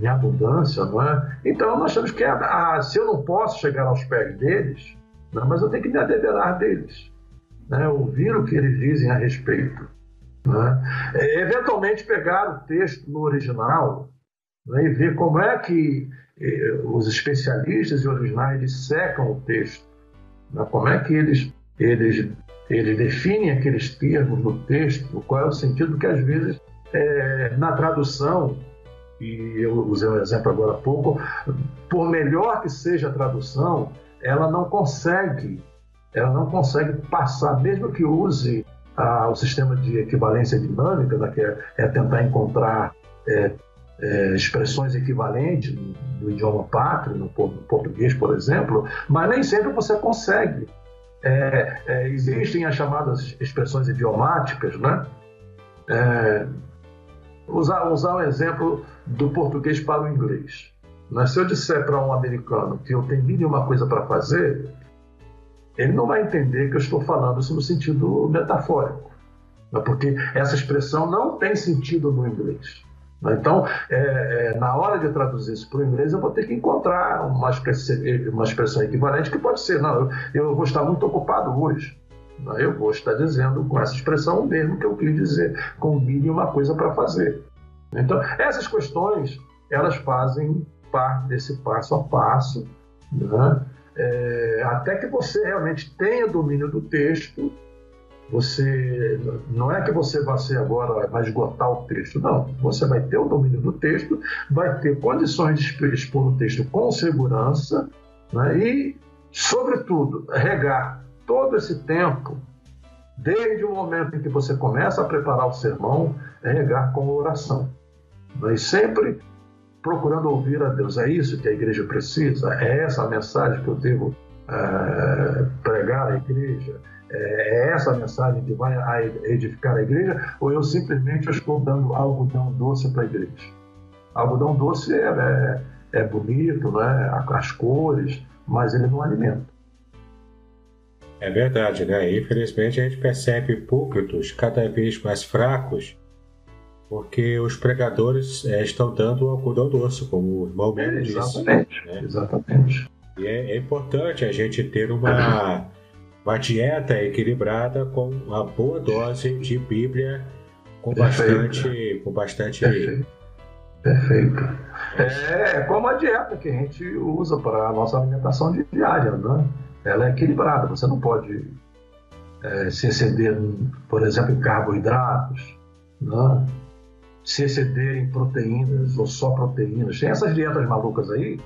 em abundância, não é? Então nós temos que, ah, se eu não posso chegar aos pés deles, né? mas eu tenho que me adeverar deles, né? ouvir o que eles dizem a respeito. Né? É, eventualmente pegar o texto no original né? e ver como é que eh, os especialistas e originais dissecam o texto, como é que eles, eles, eles definem aqueles termos no texto, qual é o sentido que às vezes é, na tradução, e eu usei um exemplo agora há pouco, por melhor que seja a tradução, ela não consegue, ela não consegue passar, mesmo que use ah, o sistema de equivalência dinâmica, né, que é, é tentar encontrar é, é, expressões equivalentes no, idioma pátrio, no, no, português, por exemplo, mas nem sempre você consegue. É, é, existem as chamadas expressões idiomáticas, né? É, usar, usar um exemplo do português para o inglês. Mas se eu disser para um americano que eu tenho mil e uma coisa para fazer, ele não vai entender que eu estou falando isso no sentido metafórico, né? porque essa expressão não tem sentido no inglês. Então, é, é, na hora de traduzir isso para o inglês, eu vou ter que encontrar uma expressão, uma expressão equivalente que pode ser, não, eu, eu vou estar muito ocupado hoje. Eu vou estar dizendo com essa expressão o mesmo que eu quis dizer, combine uma coisa para fazer. Então, essas questões, elas fazem parte desse passo a passo, né? é, até que você realmente tenha domínio do texto você não é que você vai ser agora vai esgotar o texto, não. Você vai ter o domínio do texto, vai ter condições de expor o texto com segurança né? e, sobretudo, regar todo esse tempo, desde o momento em que você começa a preparar o sermão, regar com oração. Mas sempre procurando ouvir a Deus. É isso que a igreja precisa? É essa a mensagem que eu devo é, pregar à igreja? É, é essa a mensagem que vai edificar a igreja? Ou eu simplesmente estou dando algodão doce para a igreja? Algodão doce é, é, é bonito, né? as cores, mas ele não alimenta. É verdade, né? Infelizmente a gente percebe púlpitos cada vez mais fracos porque os pregadores é, estão dando algodão doce, como o irmão é, disse. Exatamente, né? exatamente. E é, é, importante a gente ter uma, uma dieta equilibrada com uma boa dose de Bíblia com Perfeito. bastante. Com bastante... Perfeito. Perfeito. É, é como a dieta que a gente usa para a nossa alimentação diária, né? Ela é equilibrada, você não pode é, se exceder, por exemplo, em carboidratos, né? Se exceder em proteínas ou só proteínas. Tem essas dietas malucas aí,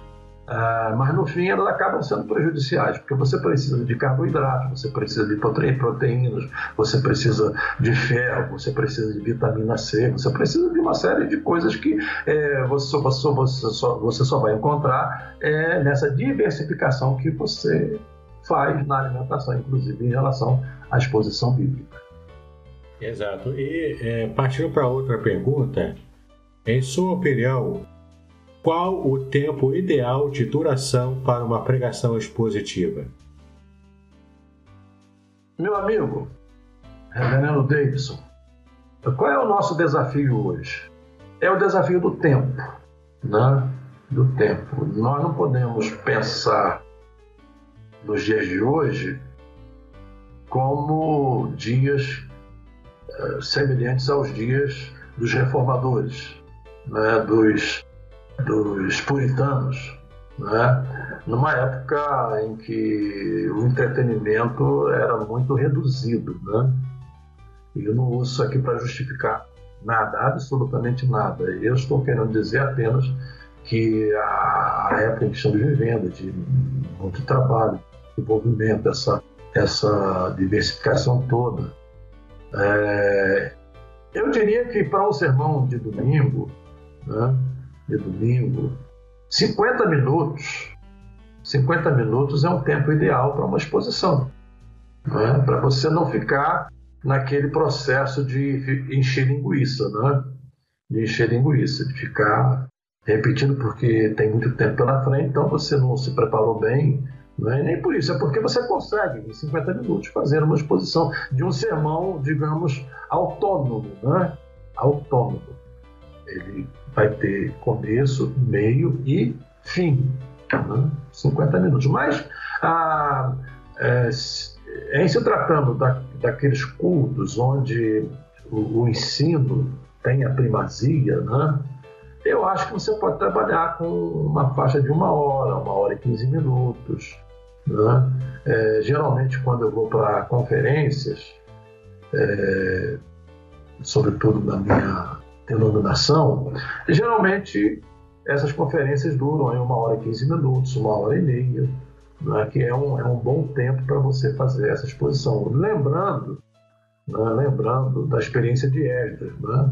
Uh, mas no fim elas acabam sendo prejudiciais, porque você precisa de carboidratos, você precisa de proteínas, você precisa de ferro, você precisa de vitamina C, você precisa de uma série de coisas que é, você, só, você, só, você só vai encontrar é, nessa diversificação que você faz na alimentação, inclusive em relação à exposição bíblica. Exato. E é, partindo para outra pergunta, em sua opinião, qual o tempo ideal de duração para uma pregação expositiva? Meu amigo, Reverendo Davidson, qual é o nosso desafio hoje? É o desafio do tempo, né? Do tempo. Nós não podemos pensar nos dias de hoje como dias semelhantes aos dias dos reformadores, né? dos dos puritanos, né? numa época em que o entretenimento era muito reduzido. Né? E eu não uso isso aqui para justificar nada, absolutamente nada. Eu estou querendo dizer apenas que a, época que estamos vivendo, de muito trabalho, desenvolvimento, essa, essa diversificação toda. É, eu diria que para um sermão de domingo, né, de domingo, 50 minutos, 50 minutos é um tempo ideal para uma exposição, né, para você não ficar naquele processo de encher linguiça, né? de encher linguiça, de ficar repetindo porque tem muito tempo pela frente, então você não se preparou bem, não é nem por isso, é porque você consegue, em 50 minutos, fazer uma exposição de um sermão, digamos, autônomo, né? Autônomo. Ele vai ter começo, meio e fim. Né? 50 minutos. Mas, ah, é, em se tratando da, daqueles cultos onde o, o ensino tem a primazia, né? eu acho que você pode trabalhar com uma faixa de uma hora, uma hora e quinze minutos. Né? É, geralmente, quando eu vou para conferências, é, sobretudo na minha denominação, geralmente essas conferências duram aí uma hora e quinze minutos, uma hora e meia, né? que é um, é um bom tempo para você fazer essa exposição. Lembrando, né? lembrando da experiência de Esdras. Né?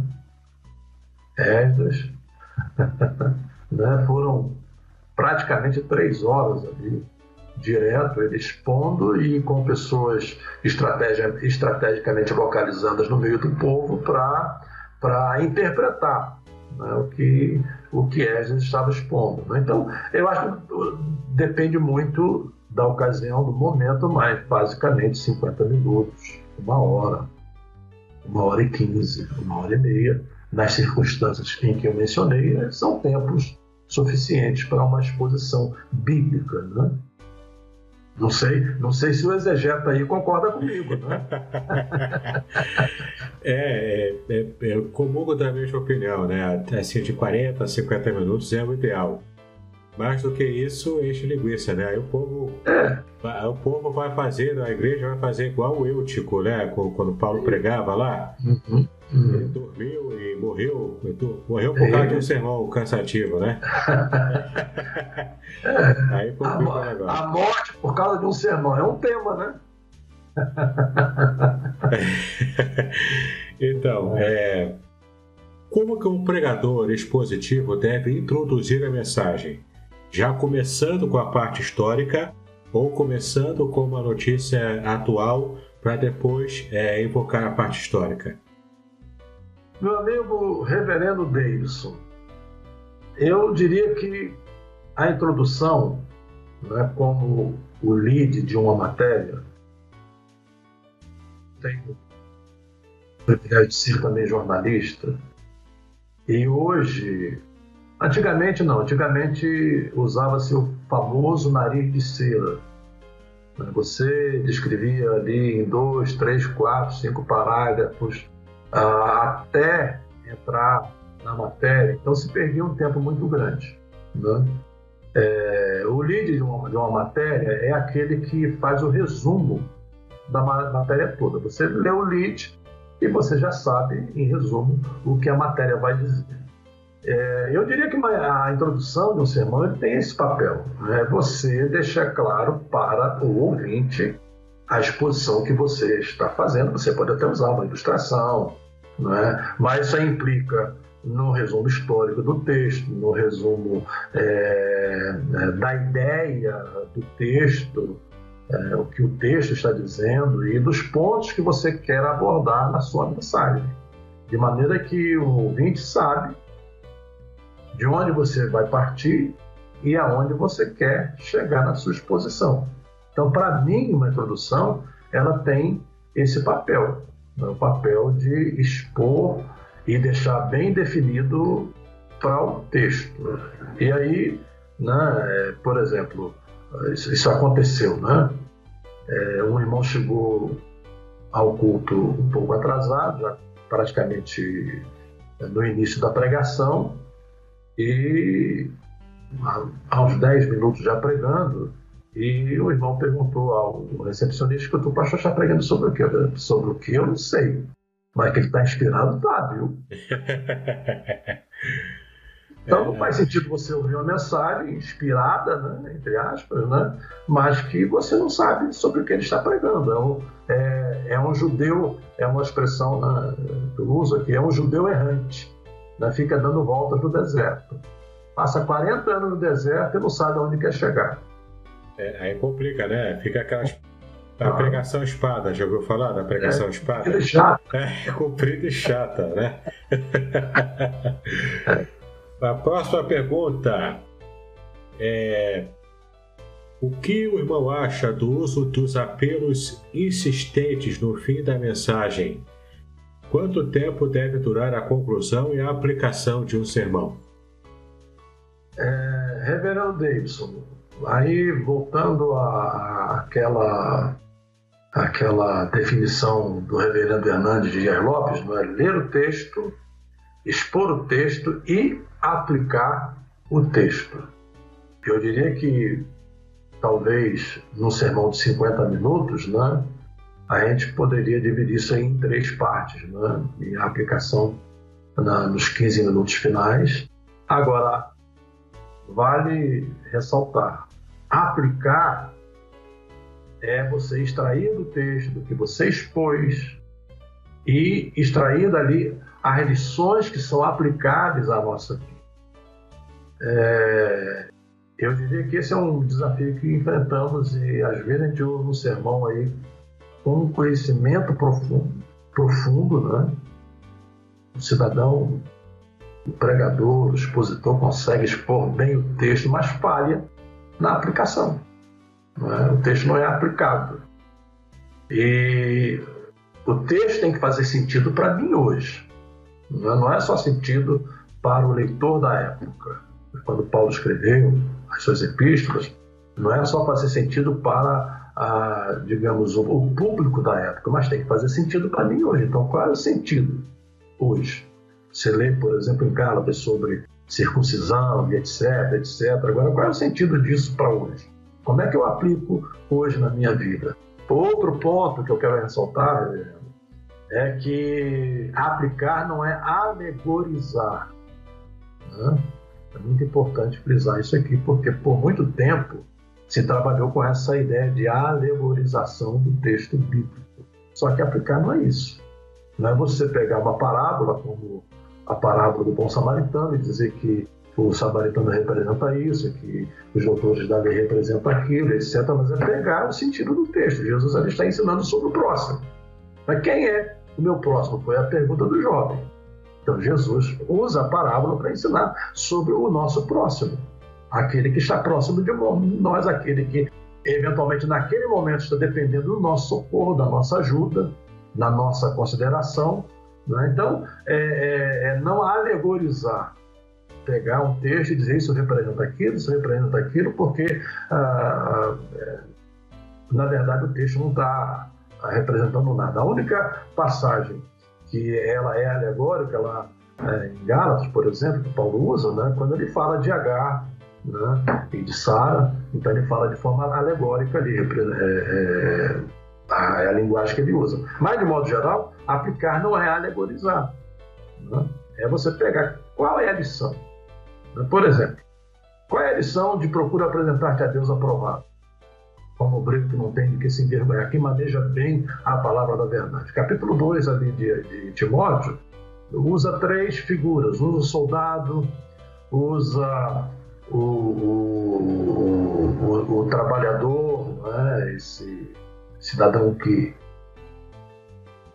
Esdras né? foram praticamente três horas ali, direto, ele expondo e com pessoas estrategicamente localizadas no meio do povo para interpretar né, o que o que Esdras estava expondo. Né? Então, eu acho que depende muito da ocasião, do momento, mas basicamente 50 minutos, uma hora, uma hora e quinze, uma hora e meia nas circunstâncias em que eu mencionei, são tempos suficientes para uma exposição bíblica, né? Não sei, não sei se o exegeta aí concorda comigo, né? é, é, é, é comungo da mesma opinião, né? Assim, de 40 a 50 minutos é o ideal. Mais do que isso, enche linguiça, né? Aí o povo, é. o povo vai fazer, a igreja vai fazer igual o Eutico, né? Quando Paulo pregava lá. Uhum. Uhum. Ele dormiu e morreu, morreu por causa de um sermão cansativo, né? É. Aí a, a morte por causa de um sermão é um tema, né? então, é, como que um pregador expositivo deve introduzir a mensagem? Já começando com a parte histórica ou começando com uma notícia atual para depois é, invocar a parte histórica? Meu amigo Reverendo Davidson, eu diria que a introdução, né, como o lead de uma matéria, tenho o privilégio de ser também jornalista, e hoje, antigamente não, antigamente usava-se o famoso nariz de cera. Você descrevia ali em dois, três, quatro, cinco parágrafos até entrar na matéria, então se perdia um tempo muito grande. Né? É, o lead de uma, de uma, matéria é aquele que faz o resumo da matéria toda. Você lê o lead e você já sabe, em resumo, o que a matéria vai dizer. É, eu diria que a introdução de um sermão tem esse papel, né? você deixar claro para o ouvinte a exposição que você está fazendo. Você pode até usar uma ilustração, né? mas isso implica no resumo histórico do texto, no resumo é, é, da ideia do texto, é, o que o texto está dizendo e dos pontos que você quer abordar na sua mensagem. De maneira que o ouvinte sabe de onde você vai partir e aonde você quer chegar na sua exposição. Então, para mim, uma introdução, ela tem esse papel, né? o papel de expor e deixar bem definido para o texto. E aí, né, é, por exemplo, isso, isso aconteceu, né? É, um irmão chegou ao culto um pouco atrasado, já praticamente é, no início da pregação, e há uns 10 minutos já pregando, e o irmão perguntou ao recepcionista que o pastor está pregando sobre o que? Sobre o que eu não sei. Mas que ele está inspirado, tá, viu? Então não faz sentido você ouvir uma mensagem inspirada, né, entre aspas, né, mas que você não sabe sobre o que ele está pregando. É um, é, é um judeu, é uma expressão né, que eu uso aqui, é um judeu errante, né, fica dando voltas no deserto. Passa 40 anos no deserto e não sabe aonde quer chegar. É, aí complica, né? Fica aquela a pregação espada, já ouviu falar da pregação é, espada? É chata. É, comprida e chata, né? A próxima pergunta é: O que o irmão acha do uso dos apelos insistentes no fim da mensagem? Quanto tempo deve durar a conclusão e a aplicação de um sermão? É, Reverendo Davidson, aí voltando àquela aquela definição do Reverendo Hernandes de Dias Lopes, não é? ler o texto, expor o texto e aplicar o texto. Eu diria que talvez num sermão de 50 minutos, né, a gente poderia dividir isso em três partes, né, e a aplicação na, nos 15 minutos finais. Agora, vale ressaltar, aplicar é você extrair do texto que você expôs e extrair dali as lições que são aplicáveis à nossa vida. É, eu diria que esse é um desafio que enfrentamos e às vezes a gente ouve um sermão aí com um conhecimento profundo, profundo né? O cidadão, o pregador, o expositor consegue expor bem o texto, mas falha na aplicação. É? O texto não é aplicado. E o texto tem que fazer sentido para mim hoje. Não é só sentido para o leitor da época quando Paulo escreveu as suas epístolas, não é só fazer sentido para, a, digamos, o público da época, mas tem que fazer sentido para mim hoje. Então, qual é o sentido hoje? Você lê, por exemplo, em Gálatas sobre circuncisão etc, etc. Agora, qual é o sentido disso para hoje? Como é que eu aplico hoje na minha vida? Outro ponto que eu quero ressaltar é que aplicar não é alegorizar. Né? É muito importante frisar isso aqui, porque por muito tempo se trabalhou com essa ideia de alegorização do texto bíblico. Só que aplicar não é isso. Não é você pegar uma parábola, como a parábola do bom samaritano, e dizer que o samaritano representa isso, que os doutores da lei representam aquilo, etc. Mas é pegar o sentido do texto. Jesus ali está ensinando sobre o próximo. Mas quem é o meu próximo? Foi a pergunta do jovem. Então, Jesus usa a parábola para ensinar sobre o nosso próximo, aquele que está próximo de nós, aquele que eventualmente naquele momento está dependendo do nosso socorro, da nossa ajuda, da nossa consideração. Né? Então, é, é, é não alegorizar, pegar um texto e dizer isso representa aquilo, isso representa aquilo, porque ah, é, na verdade o texto não está representando nada. A única passagem que ela é alegórica, ela, é, em Gálatas, por exemplo, que Paulo usa, né, quando ele fala de Agar né, e de Sara, então ele fala de forma alegórica ali, é, é, a, é a linguagem que ele usa. Mas, de modo geral, aplicar não é alegorizar. Né? É você pegar qual é a lição. Né? Por exemplo, qual é a lição de procura apresentar-te a Deus aprovado? como obreiro que não tem de que se envergonhar, que maneja bem a palavra da verdade. Capítulo 2 ali de, de Timóteo usa três figuras, usa o soldado, usa o, o, o, o trabalhador, né, esse cidadão que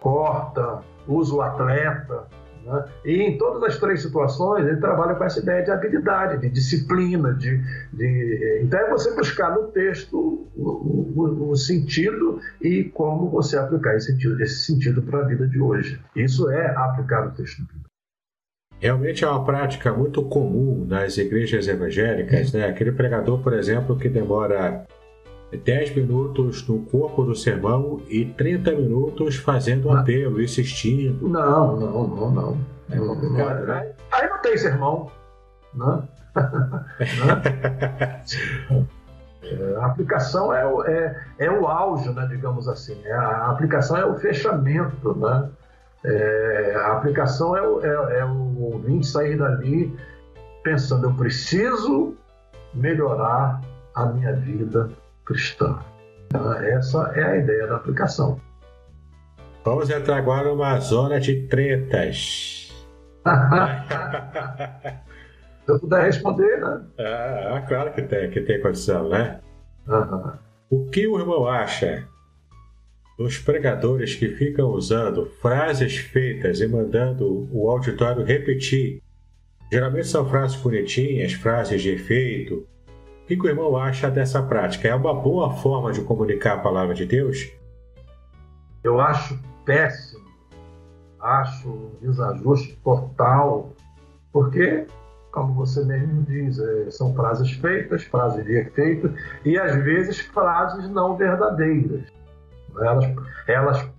corta, usa o atleta, né? E em todas as três situações, ele trabalha com essa ideia de habilidade, de disciplina. De, de... Então, é você buscar no texto o, o, o sentido e como você aplicar esse sentido, esse sentido para a vida de hoje. Isso é aplicar o texto bíblico. Realmente é uma prática muito comum nas igrejas evangélicas, né? Aquele pregador, por exemplo, que demora 10 minutos no corpo do sermão e 30 minutos fazendo um apelo, insistindo. Não, não, não, não. não, não, não é, aí não tem sermão. Né? É, a aplicação é o, é, é o auge, né, digamos assim. É, a aplicação é o fechamento. Né? É, a aplicação é o, é, é o ouvinte sair dali pensando, eu preciso melhorar a minha vida cristã. Essa é a ideia da aplicação. Vamos entrar agora numa zona de tretas. Se eu puder responder, né? Ah, claro que tem, que tem condição, né? Uhum. O que o irmão acha dos pregadores que ficam usando frases feitas e mandando o auditório repetir? Geralmente são frases bonitinhas, frases de efeito. O que o irmão acha dessa prática? É uma boa forma de comunicar a palavra de Deus? Eu acho péssimo. Acho um desajuste total, porque como você mesmo diz, é, são frases feitas, frases de efeito e às vezes frases não verdadeiras. Elas, elas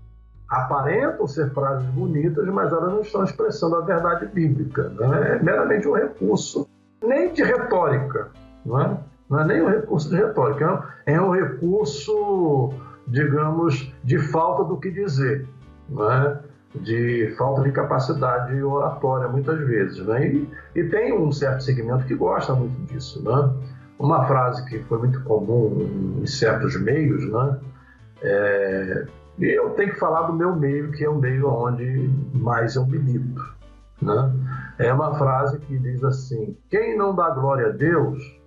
aparentam ser frases bonitas, mas elas não estão expressando a verdade bíblica. Né? É meramente um recurso, nem de retórica, não é? Não é nem um recurso de retórica, é um recurso, digamos, de falta do que dizer. Não é? de falta de capacidade oratória, muitas vezes. Né? E, e, tem um certo segmento que gosta muito disso. Né? Uma frase que foi muito comum em certos meios, né? É, eu tenho que falar do meu meio, que é o meio onde mais eu milito. Né? É uma frase que diz assim: quem não dá glória a Deus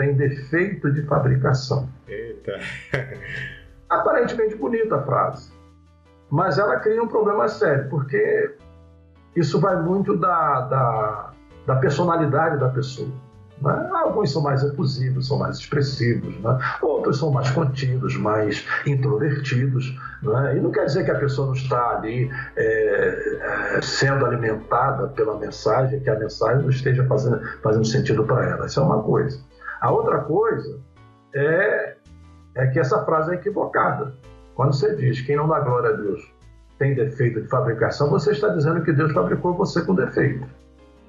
tem defeito de fabricação. Eita! Aparentemente bonita a frase mas ela cria um problema sério, porque isso vai muito da, da, da personalidade da pessoa. Né? Alguns são mais efusivos, são mais expressivos, né? outros são mais contidos, mais introvertidos. Né? E não quer dizer que a pessoa não está ali é, é, sendo alimentada pela mensagem, que a mensagem não esteja fazendo, fazendo sentido para ela. Isso é uma coisa. A outra coisa é, é que essa frase é equivocada. Quando você diz quem não dá glória a Deus tem defeito de fabricação, você está dizendo que Deus fabricou você com defeito.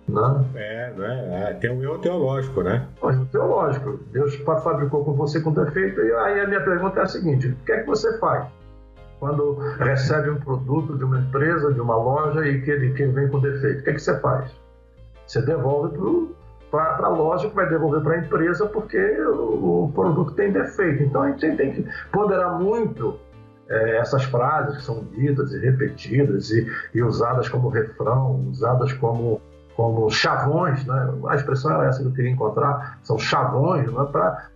Não? É, não é? tem um erro teológico, né? Um teológico. Deus fabricou com você com defeito. E aí a minha pergunta é a seguinte: o que é que você faz? Quando recebe um produto de uma empresa, de uma loja e que ele, que vem com defeito, o que é que você faz? Você devolve para a loja que vai devolver para a empresa porque o, o produto tem defeito. Então a gente tem que ponderar muito é, essas frases que são ditas e repetidas e, e, usadas como refrão, usadas como, como chavões, né? a expressão era essa que eu queria encontrar, são chavões né?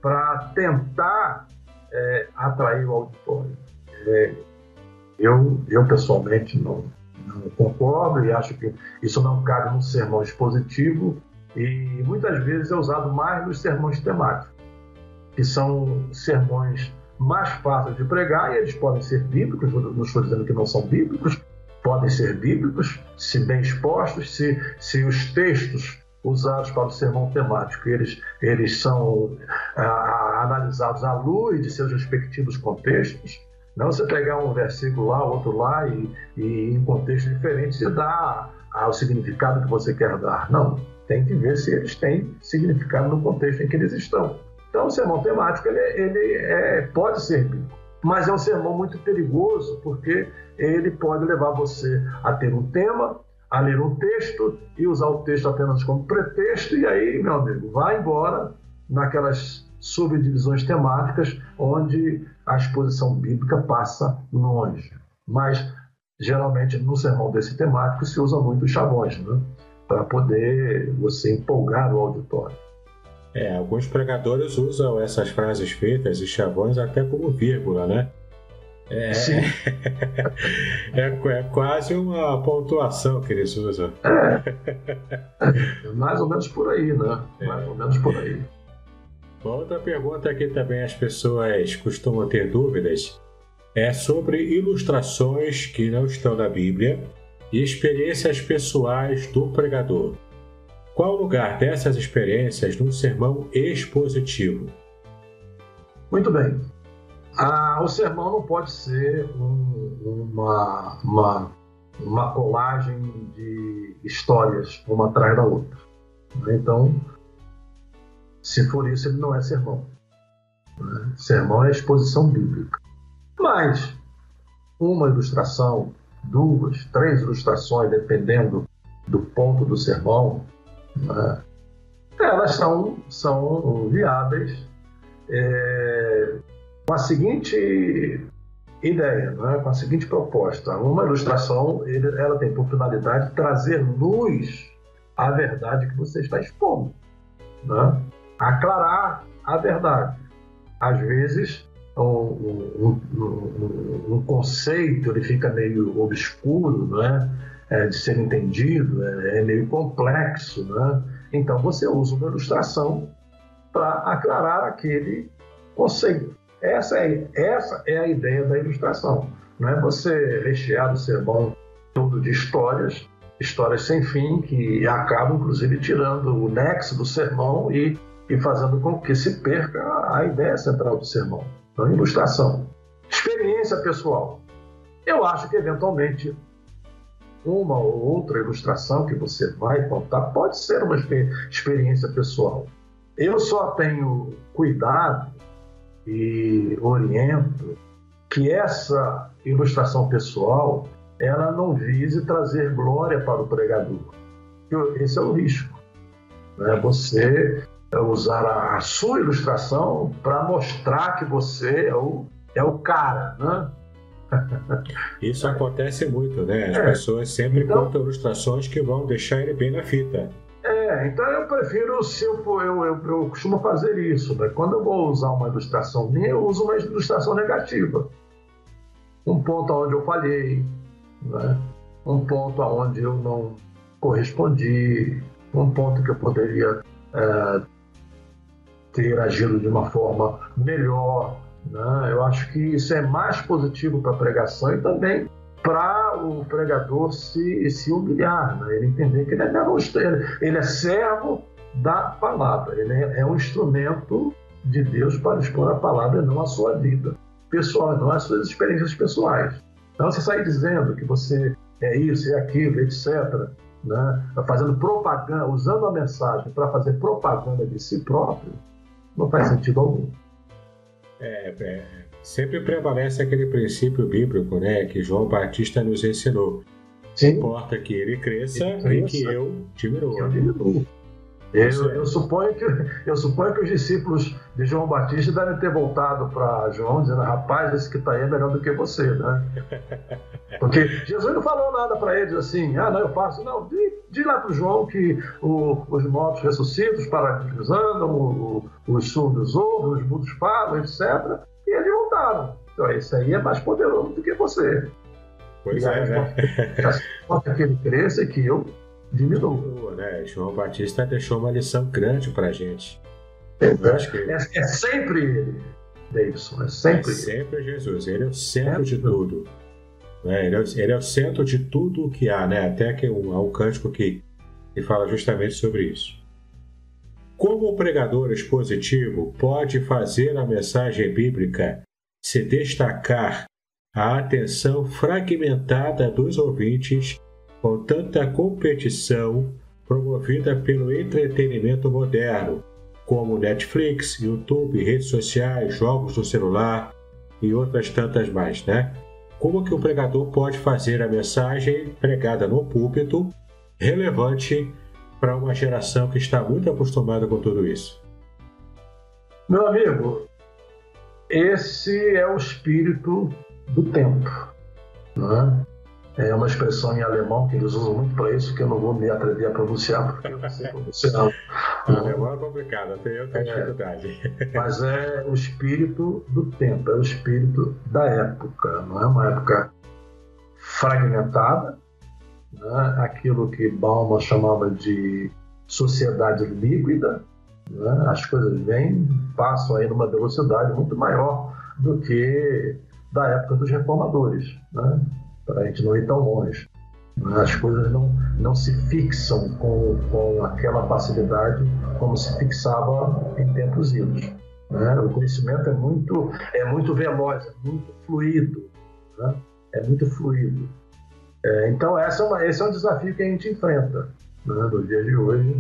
para tentar é, atrair o auditório. É, eu, eu, pessoalmente, não, não concordo e acho que isso não cabe num sermão expositivo e muitas vezes é usado mais nos sermões temáticos, que são sermões mais fáceis de pregar, e eles podem ser bíblicos, não estou dizendo que não são bíblicos, podem ser bíblicos, se bem expostos, se, se os textos usados para o sermão temático, eles, eles são ah, analisados à luz de seus respectivos contextos. Não você pegar um versículo lá, outro lá, e, e em contextos diferentes e dar o significado que você quer dar. Não, tem que ver se eles têm significado no contexto em que eles estão. Então, o sermão temático ele, ele é, pode ser bíblico, mas é um sermão muito perigoso porque ele pode levar você a ter um tema, a ler um texto e usar o texto apenas como pretexto, e aí, meu amigo, vai embora naquelas subdivisões temáticas onde a exposição bíblica passa longe. Mas, geralmente, no sermão desse temático se usa muito os chavões, né? Para poder você empolgar o auditório. É, alguns pregadores usam essas frases feitas e chavões até como vírgula, né? É, Sim. é, é, quase uma pontuação que eles usam. É. Mais ou menos por aí, né? É. Mais ou menos por aí. outra pergunta que também as pessoas costumam ter dúvidas é sobre ilustrações que não estão na Bíblia e experiências pessoais do pregador. Qual o lugar dessas experiências num sermão expositivo? Muito bem. Ah, o sermão não pode ser um, uma, uma, uma colagem de histórias, uma atrás da outra. Então, se for isso, ele não é sermão. Né? Sermão é exposição bíblica. Mas, uma ilustração, duas, três ilustrações, dependendo do ponto do sermão, né? elas são, são viáveis é, com a seguinte ideia, né? com a seguinte proposta. Uma ilustração ela tem por finalidade trazer luz à verdade que você está expondo, né? aclarar a verdade. Às vezes, um, um, um, um, conceito ele fica meio obscuro, né? É, de ser entendido, é, é meio complexo, né? Então você usa uma ilustração para aclarar aquele conceito. Essa é, essa é a ideia da ilustração. Não é você rechear o sermão todo de histórias, histórias sem fim, que acabam, inclusive, tirando o nexo do sermão e, e fazendo com que se perca a ideia central do sermão. Então, ilustração. Experiência pessoal. Eu acho que, eventualmente, uma ou outra ilustração que você vai contar pode ser uma experiência pessoal. Eu só tenho cuidado e oriento que essa ilustração pessoal ela não vise trazer glória para o pregador. Esse é o risco. Né? Você usar a sua ilustração para mostrar que você é o, é o cara, né? Isso acontece muito, né? As é. pessoas sempre então, contam ilustrações que vão deixar ele bem na fita. É, então eu prefiro, se eu, for, eu, eu, eu costumo fazer isso, né? quando eu vou usar uma ilustração minha, eu uso uma ilustração negativa. Um ponto onde eu falhei, né? um ponto onde eu não correspondi, um ponto que eu poderia é, ter agido de uma forma melhor. Né? Eu acho que isso é mais positivo para a pregação e também para o pregador se, se humilhar, né? ele entender que ele é, ele é servo da palavra, ele é, é, um instrumento de Deus para expor a palavra e não a sua vida pessoal, não as suas experiências pessoais. Então, você sair dizendo que você é isso, é aquilo, etc., né? fazendo propaganda, usando a mensagem para fazer propaganda de si próprio, não faz sentido algum. É, é, sempre prevalece aquele princípio bíblico, né, que João Batista nos ensinou. Sim. Importa que ele cresça, e que eu diminua. Eu diminuo. Eu, eu, suponho que, eu suponho que os discípulos de João Batista devem ter voltado para João dizendo: rapaz, esse que está aí é melhor do que você, né? Porque Jesus não falou nada para eles assim: ah, não, eu faço. Não, diz lá para João que o, os mortos ressuscitam, os paralíticos andam, o, os surdos ouvem, os mudos falam, etc. E eles voltaram. Então, esse aí é mais poderoso do que você. Pois e é, né? Importa que ele cresça e que eu diminua. Né? João Batista deixou uma lição grande para a gente. É, que... é, é, sempre ele, Davidson. É sempre, é sempre Jesus. Ele é o centro de tudo. Né? Ele, é, ele, é, o centro de tudo o que há. Né? Até que um, há um cântico que, que fala justamente sobre isso. Como o pregador expositivo pode fazer a mensagem bíblica se destacar a atenção fragmentada dos ouvintes com tanta competição promovida pelo entretenimento moderno, como Netflix, YouTube, redes sociais, jogos no celular e outras tantas mais, né? Como que o pregador pode fazer a mensagem pregada no púlpito relevante para uma geração que está muito acostumada com tudo isso? Meu amigo, esse é o espírito do tempo. Né? É uma expressão em alemão que eles usam muito para isso, que eu não vou me atrever a pronunciar, porque eu não sei pronunciar. alemão é complicado, tem outra é, dificuldade. Mas é o espírito do tempo, é o espírito da época. Não é uma época fragmentada, né? aquilo que Bauman chamava de sociedade líquida. Né? As coisas vêm, passam aí numa velocidade muito maior do que da época dos reformadores, né? Para a gente não ir tão longe. As coisas não, não se fixam com, com aquela facilidade como se fixava em tempos idos. Né? O conhecimento é muito, é muito veloz, é muito fluido. Né? É muito fluido. É, então, essa é uma, esse é um desafio que a gente enfrenta né, no dia de hoje,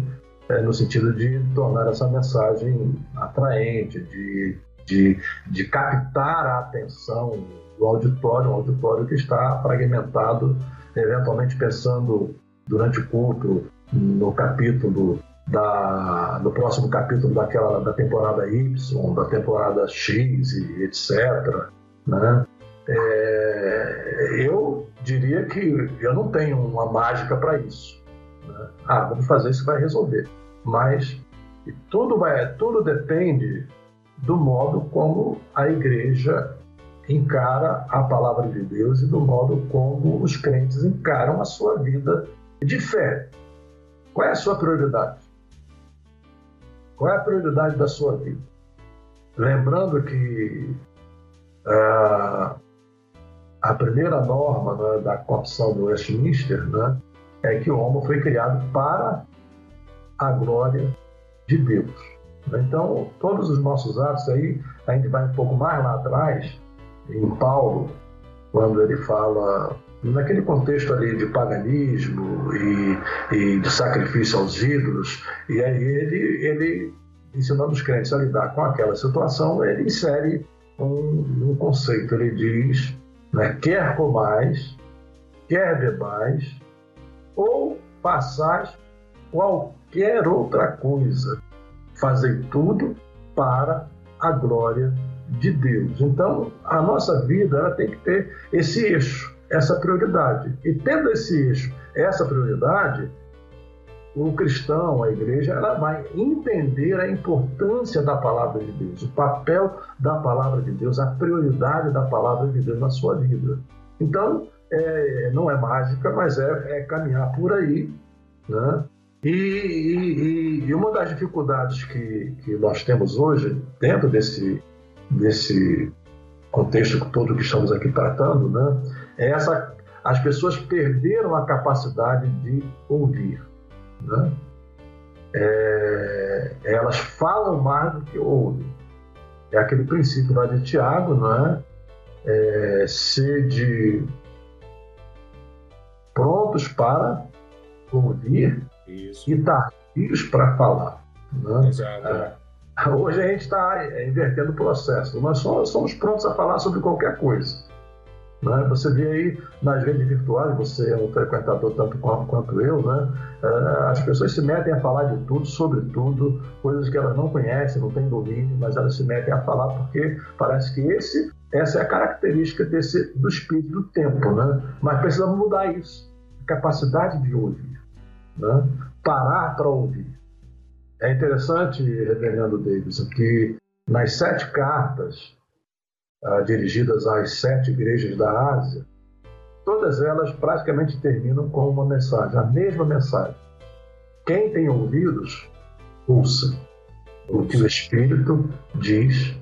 é, no sentido de tornar essa mensagem atraente, de, de, de captar a atenção do auditório, um auditório que está fragmentado, eventualmente pensando durante o culto no capítulo da, do próximo capítulo daquela da temporada Y, da temporada X e etc. Né? É, eu diria que eu não tenho uma mágica para isso. Né? Ah, vamos fazer isso vai resolver. Mas tudo, vai, tudo depende do modo como a igreja encara a palavra de Deus e do modo como os crentes encaram a sua vida de fé. Qual é a sua prioridade? Qual é a prioridade da sua vida? Lembrando que uh, a primeira norma né, da Constituição do Westminster né, é que o homem foi criado para a glória de Deus. Então, todos os nossos atos aí, a gente vai um pouco mais lá atrás, em Paulo, quando ele fala naquele contexto ali de paganismo e, e de sacrifício aos ídolos, e aí ele, ele ensinando os crentes a lidar com aquela situação, ele insere um, um conceito, ele diz, né, quer comais, quer bebais, ou passais qualquer outra coisa, fazei tudo para a glória de Deus. Então, a nossa vida ela tem que ter esse eixo, essa prioridade. E tendo esse eixo, essa prioridade, o cristão, a igreja, ela vai entender a importância da palavra de Deus, o papel da palavra de Deus, a prioridade da palavra de Deus na sua vida. Então, é, não é mágica, mas é, é caminhar por aí, né? E, e, e, uma das dificuldades que, que nós temos hoje, dentro desse, desse contexto todo que estamos aqui tratando, né, é essa, as pessoas perderam a capacidade de ouvir. Né? É, elas falam mais do que ouvem. É aquele princípio lá de Tiago, não é? é sede prontos para ouvir isso. e tardios para falar. Né? Exato. É, hoje a gente está invertendo o processo. Nós somos prontos a falar sobre qualquer coisa. Né? Você vê aí nas redes virtuais, você é um frequentador tanto quanto eu, né? É, as pessoas se metem a falar de tudo, sobre tudo, coisas que elas não conhecem, não têm domínio, mas elas se metem a falar porque parece que esse, essa é a característica desse, do espírito do tempo. Né? Mas precisamos mudar isso. Capacidade de ouvir né? parar para ouvir. É interessante, Reverendo Davis, que nas sete cartas ah, dirigidas às sete igrejas da Ásia, todas elas praticamente terminam com uma mensagem, a mesma mensagem. Quem tem ouvidos, ouça o que o Espírito diz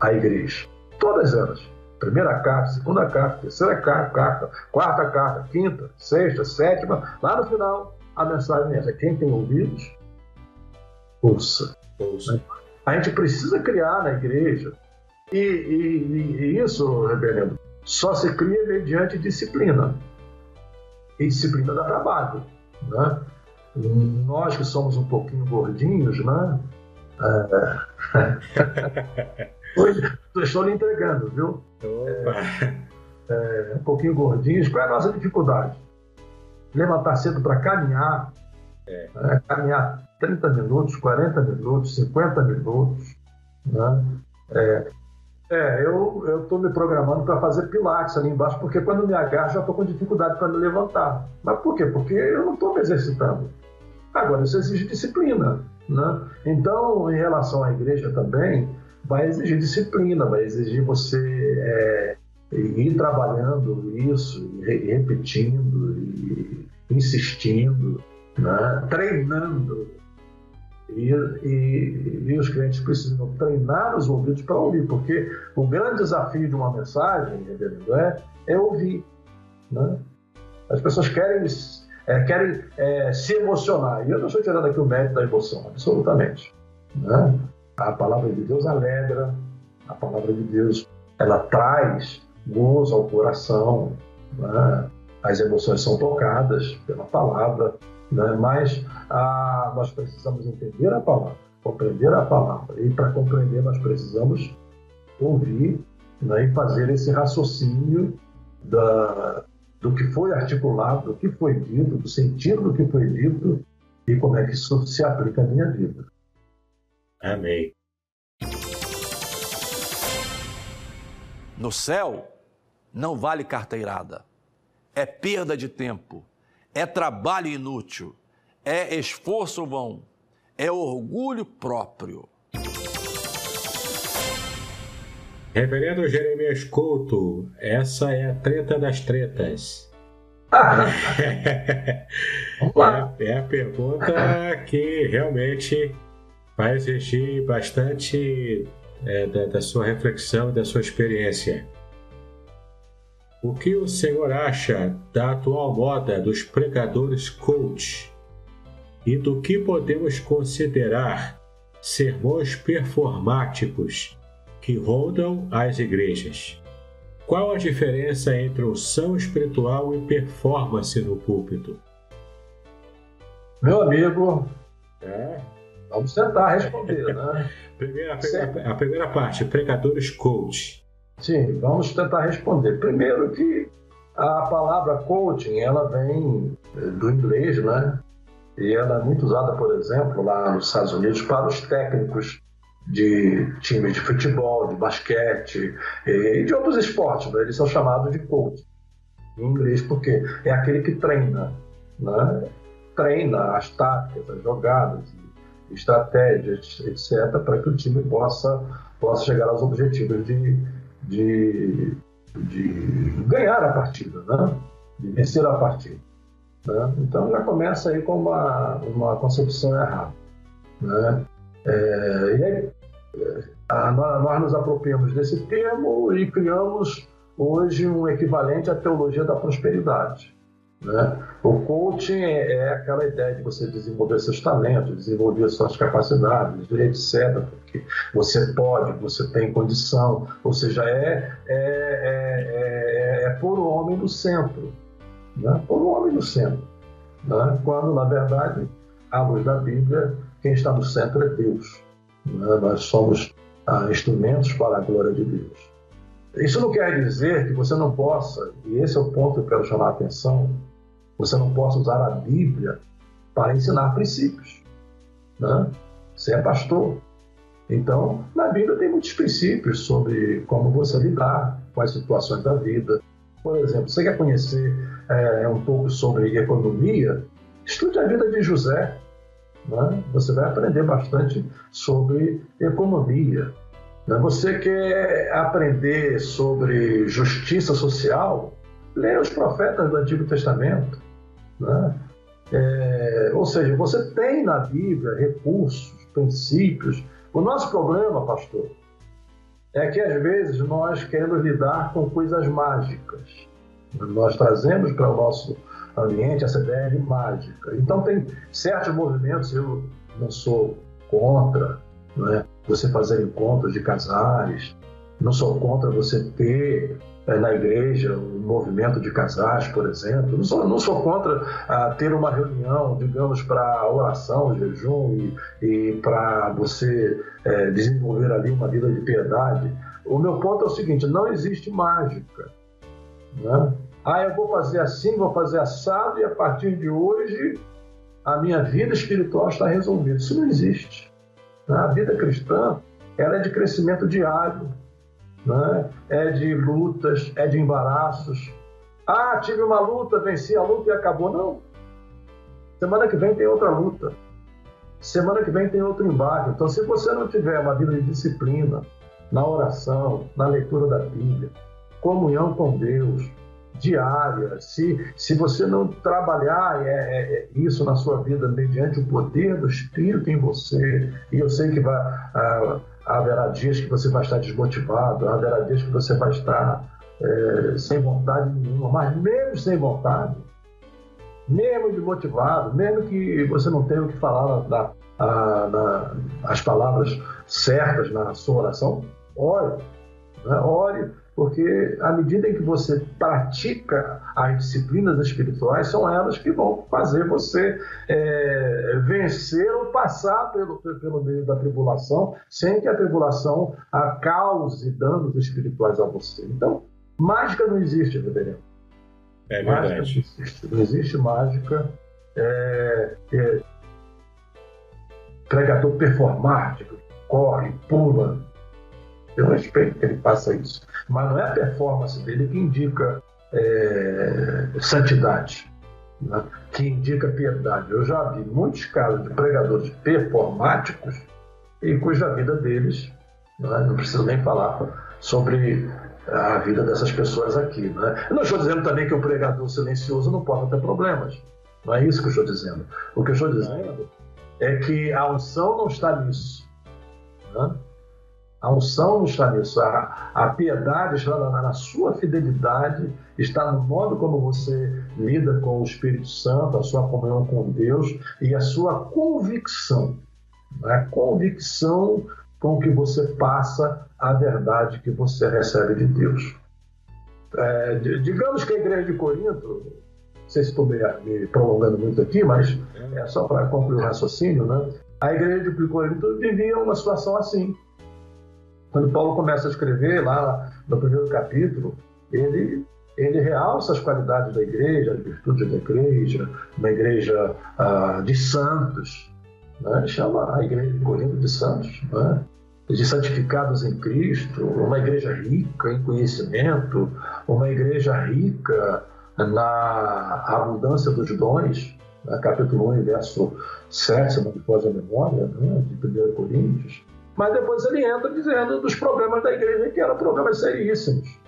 à igreja. Todas elas. Primeira carta, segunda carta, terceira carta, quarta carta, quinta, sexta, sétima, lá no final, a mensagem é essa. Quem tem ouvidos, ouça. ouça. A gente precisa criar na igreja, e, e, e isso, reverendo, só se cria mediante disciplina. E disciplina dá trabalho. Né? Nós que somos um pouquinho gordinhos, né? É... Hoje estou lhe entregando, viu? É, é, um pouquinho gordinhos. Qual é a nossa dificuldade? Levantar cedo para caminhar, é. Caminhar 30 minutos, 40 minutos, 50 minutos. Né? É, é, eu estou me programando para fazer pilates ali embaixo, porque quando me agarro já estou com dificuldade para me levantar. Mas por quê? Porque eu não estou me exercitando. Agora, isso exige disciplina. Né? Então, em relação à igreja também, vai exigir disciplina, vai exigir você é, ir trabalhando isso, repetindo, e insistindo, né? treinando. E, e, e, os clientes precisam treinar os ouvidos para ouvir, porque o grande desafio de uma mensagem, é, é ouvir. Né? As pessoas querem, é, querem é, se emocionar. E eu não estou tirando aqui o mérito da emoção, absolutamente. Né? A palavra de Deus alegra, a palavra de Deus ela traz gozo ao coração, né? as emoções são tocadas pela palavra, né? mas ah, nós precisamos entender a palavra, compreender a palavra, e para compreender nós precisamos ouvir né? e fazer esse raciocínio da, do que foi articulado, do que foi dito, do sentido do que foi dito, e como é que isso se aplica à minha vida. Amém. No céu, não vale carteirada. É perda de tempo, é trabalho inútil, é esforço vão, é orgulho próprio. Reverendo Jeremias Couto, essa é a treta das tretas. é, é a pergunta que realmente vai exigir bastante é, da, da sua reflexão e da sua experiência. O que o senhor acha da atual moda dos pregadores coach e do que podemos considerar sermões performáticos que rondam as igrejas. Qual a diferença entre unção espiritual e performance no púlpito? Meu amigo, é. vamos tentar responder, né? primeira, a, a, primeira parte, pregadores coach. Sim, vamos tentar responder. Primeiro que a palavra coaching, ela vem do inglês, né? E ela é muito usada, por exemplo, lá nos Estados Unidos para os técnicos de times de futebol, de basquete e de outros esportes. Né? Eles são chamados de coach em inglês porque é aquele que treina, né? treina as táticas, as jogadas, estratégias, etc, para que o time possa possa chegar aos objetivos de, de, de ganhar a partida, né? de vencer a partida. Né? Então já começa aí com uma, uma concepção errada. Né? É, e aí, é, nós nos apropriamos desse termo e criamos hoje um equivalente à teologia da prosperidade. Né? O coaching é, é, aquela ideia de você desenvolver seus talentos, desenvolver suas capacidades, etc. Porque você pode, você tem condição, ou seja, é, é, é, é, é pôr o homem no centro. Né? Pôr o homem no centro. Né? Quando, na verdade, à luz da Bíblia, quem está no centro é Deus. Né? Nós somos ah, instrumentos para a glória de Deus. Isso não quer dizer que você não possa, e esse é o ponto que eu quero chamar a atenção, você não possa usar a Bíblia para ensinar princípios. Né? Você é pastor. Então, na Bíblia tem muitos princípios sobre como você lidar com as situações da vida. Por exemplo, você quer conhecer é, um pouco sobre economia? Estude a vida de José. Né? Você vai aprender bastante sobre economia. Né? Você quer aprender sobre justiça social? Leia os profetas do Antigo Testamento. Né? É, ou seja, você tem na Bíblia recursos, princípios. O nosso problema, pastor, é que às vezes nós queremos lidar com coisas mágicas. Nós trazemos para o nosso ambiente essa ideia de mágica. Então tem certos movimentos, eu não sou contra, não é? você fazer encontros de casais, não sou contra você ter na igreja um movimento de casais, por exemplo. Não sou, não sou contra ah, ter uma reunião, digamos, para oração, jejum e, e para você é, desenvolver ali uma vida de piedade. O meu ponto é o seguinte: não existe mágica. Né? Ah, eu vou fazer assim, vou fazer assado e a partir de hoje a minha vida espiritual está resolvida. Isso não existe. Né? A vida cristã ela é de crescimento diário, né? é de lutas, é de embaraços. Ah, tive uma luta, venci a luta e acabou. Não. Semana que vem tem outra luta. Semana que vem tem outro embate. Então, se você não tiver uma vida de disciplina, na oração, na leitura da Bíblia, comunhão com Deus, diária, se, se você não trabalhar é, é, é, isso na sua vida mediante o poder do Espírito em você, e eu sei que vai, ah, haverá dias que você vai estar desmotivado, haverá dias que você vai estar é, sem vontade nenhuma, mas mesmo sem vontade, mesmo desmotivado, mesmo que você não tenha o que falar na, as palavras certas na sua oração, ore, né? ore porque à medida em que você pratica as disciplinas espirituais, são elas que vão fazer você é, vencer ou passar pelo, pelo meio da tribulação, sem que a tribulação a cause danos espirituais a você. Então, mágica não existe, reverendo. É verdade. Mágica não, existe, não existe mágica. É, é, pregador performático, corre, pula. Eu respeito que ele faça isso. Mas não é a performance dele que indica é, santidade, né? que indica piedade. Eu já vi muitos casos de pregadores performáticos e cuja vida deles, não, é? não preciso nem falar sobre a vida dessas pessoas aqui. Né? Eu não estou dizendo também que o pregador silencioso não pode ter problemas. Não é isso que eu estou dizendo. O que eu estou dizendo é que a unção não está nisso. Né? A unção está nisso. A, a piedade está na, na, sua fidelidade, está no modo como você lida com o Espírito Santo, a sua comunhão com Deus e a sua convicção. A né? convicção com que você passa a verdade que você recebe de Deus. É, digamos que a igreja de Corinto, não sei se estou me, me prolongando muito aqui, mas é só para concluir o raciocínio, né? A igreja de Corinto vivia uma situação assim. Quando Paulo começa a escrever lá no primeiro capítulo, ele ele realça as qualidades da igreja, as virtudes da igreja, uma igreja ah, de santos, né? chama a igreja de Corinto de santos, né? de santificados em Cristo, uma igreja rica em conhecimento, uma igreja rica na abundância dos dons, né? capítulo 1, verso 7, se não me a memória, né? de 1 Coríntios. Mas depois ele entra dizendo dos problemas da igreja, que eram problemas seríssimos.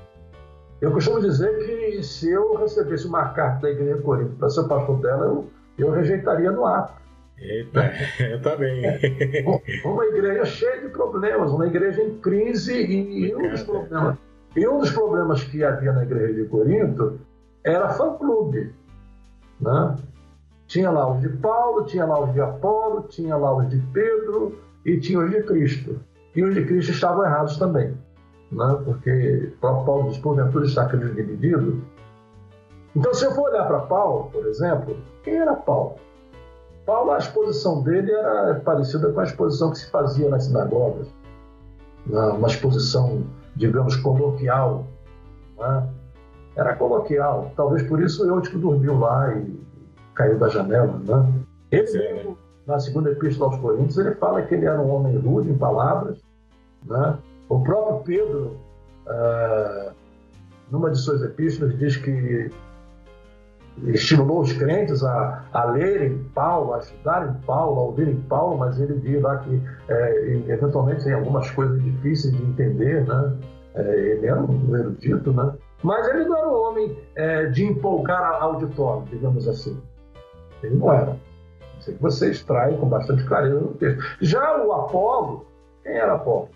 Eu costumo dizer que se eu recebesse uma carta da igreja de Corinto para ser pastor dela, eu, eu rejeitaria no ato. Eita, eu também. É, uma igreja cheia de problemas, uma igreja em crise e um dos problemas, e um dos problemas que havia na igreja de Corinto era fã-clube. Né? Tinha lá os de Paulo, tinha lá os de Apolo, tinha lá os de Pedro e tinha os de Cristo. E os de Cristo estavam errados também. Né? Porque o próprio Paulo diz, porventura está dividido. Então, se eu for olhar para Paulo, por exemplo, quem era Paulo? Paulo, a exposição dele era parecida com a exposição que se fazia nas sinagogas. Né? Uma exposição, digamos, coloquial. Né? Era coloquial. Talvez por isso eu que dormiu lá e caiu da janela. Né? Ele, é, né? Na segunda epístola aos Coríntios, ele fala que ele era um homem rude em palavras. Né? O próprio Pedro, ah, numa de suas epístolas, diz que estimulou os crentes a, a lerem Paulo, a estudarem Paulo, a ouvirem Paulo, mas ele viu lá que é, eventualmente tem algumas coisas difíceis de entender, né? É, ele era um erudito, né? Mas ele não era um homem é, de empolgar auditório, digamos assim. Ele não era. Que você extrai com bastante clareza no texto. Já o Apolo, quem era Apolo?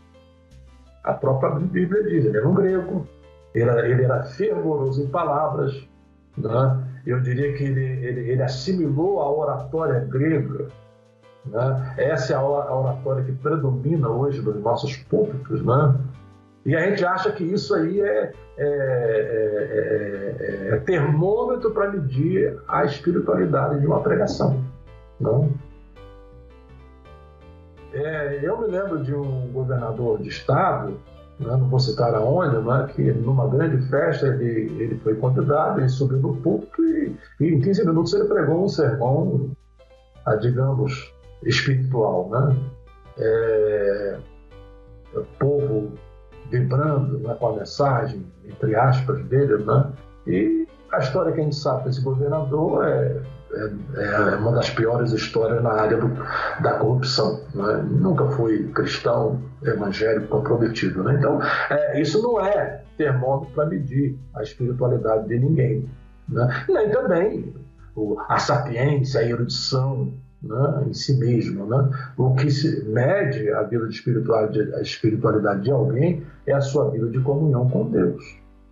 A própria Bíblia diz, ele era um grego, ele era, ele era fervoroso em palavras, né? eu diria que ele, ele, ele assimilou a oratória grega. Né? Essa é a oratória que predomina hoje nos nossos púlpitos. Né? E a gente acha que isso aí é, é, é, é termômetro para medir a espiritualidade de uma pregação. Não? É, eu me lembro de um governador de estado né, não vou citar aonde, né, que numa grande festa ele, ele foi convidado, ele subiu no púlpito e, e em 15 minutos ele pregou um sermão, a, digamos, espiritual. Né? É, o povo vibrando né, com a mensagem, entre aspas, dele, né? e a história que a gente sabe desse governador é é, é, uma das piores histórias na área do, da corrupção. Né? Nunca fui cristão evangélico comprometido. Né? Então, é, isso não é termômetro para medir a espiritualidade de ninguém. Né? Nem também a sapiência, a erudição né? em si mesmo. Né? O que se mede a vida de espiritualidade, a espiritualidade de alguém é a sua vida de comunhão com Deus.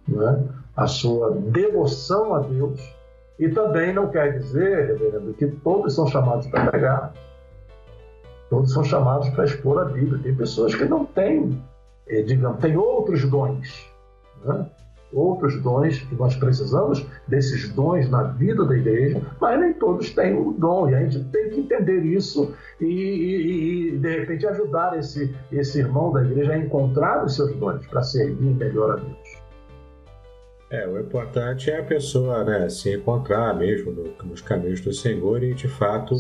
Né? A sua devoção a Deus e também não quer dizer, reverendo, que todos são chamados para pregar. Todos são chamados para expor a Bíblia. Tem pessoas que não têm, eh, digamos, têm outros dons. Né? Outros dons que nós precisamos desses dons na vida da igreja, mas nem todos têm o dom. E a gente tem que entender isso e, e, e de repente, ajudar esse, esse irmão da igreja a encontrar os seus dons para servir melhor a Deus. É, o importante é a pessoa né, se encontrar mesmo no, nos caminhos do Senhor e, de fato,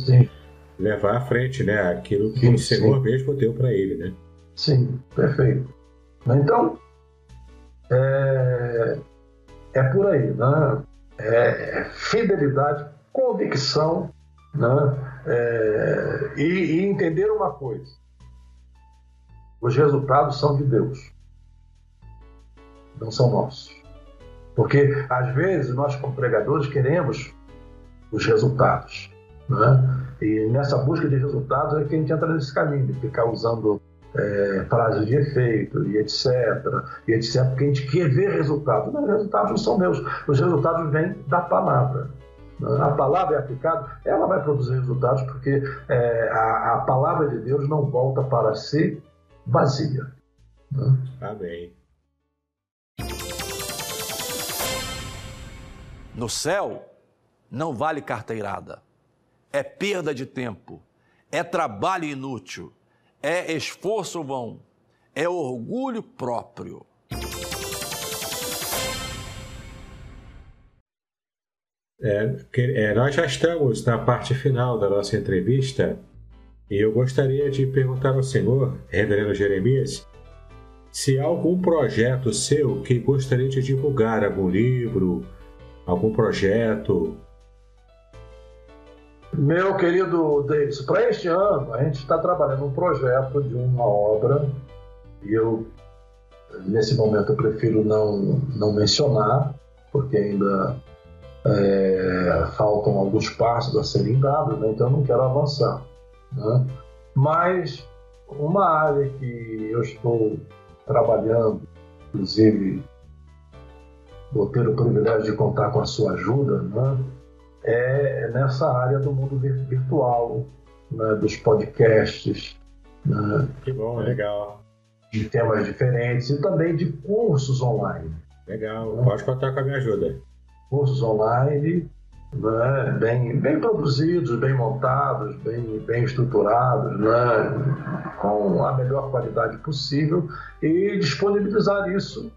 levar à frente, né? Aquilo que sim, o Senhor sim. mesmo deu para ele, né? Sim, perfeito. Então, é, é por aí, né? É, é fidelidade, convicção, né? É, e, e entender uma coisa: os resultados são de Deus, não são nossos. Porque às vezes nós, como pregadores, queremos os resultados. Né? E nessa busca de resultados é que a gente entra nesse caminho de ficar usando é, frases de efeito e etc. E etc. Porque a gente quer ver resultados. Mas os resultados não são meus. Os resultados vêm da palavra. Né? A palavra é aplicada, ela vai produzir resultados, porque é, a, a, palavra de Deus não volta para si vazia. Né? Amém. No céu, não vale carteirada. É perda de tempo, é trabalho inútil, é esforço vão, é orgulho próprio. É, é, nós já estamos na parte final da nossa entrevista e eu gostaria de perguntar ao senhor, Reverendo Jeremias, se há algum projeto seu que gostaria de divulgar, algum livro, algum projeto, meu querido Davis, para este ano a gente está trabalhando um projeto de uma obra e eu, nesse momento, eu prefiro não, não mencionar, porque ainda é, faltam alguns passos a serem dados, né? então eu não quero avançar. Né? Mas uma área que eu estou trabalhando, inclusive vou ter o privilégio de contar com a sua ajuda, né? é nessa área do mundo virtual, né, dos podcasts. Né, que bom, legal. De temas diferentes e também de cursos online. Legal, né? pode contar com a minha ajuda. Cursos online, né, bem, bem produzidos, bem montados, bem, bem estruturados, né, com a melhor qualidade possível e disponibilizar isso.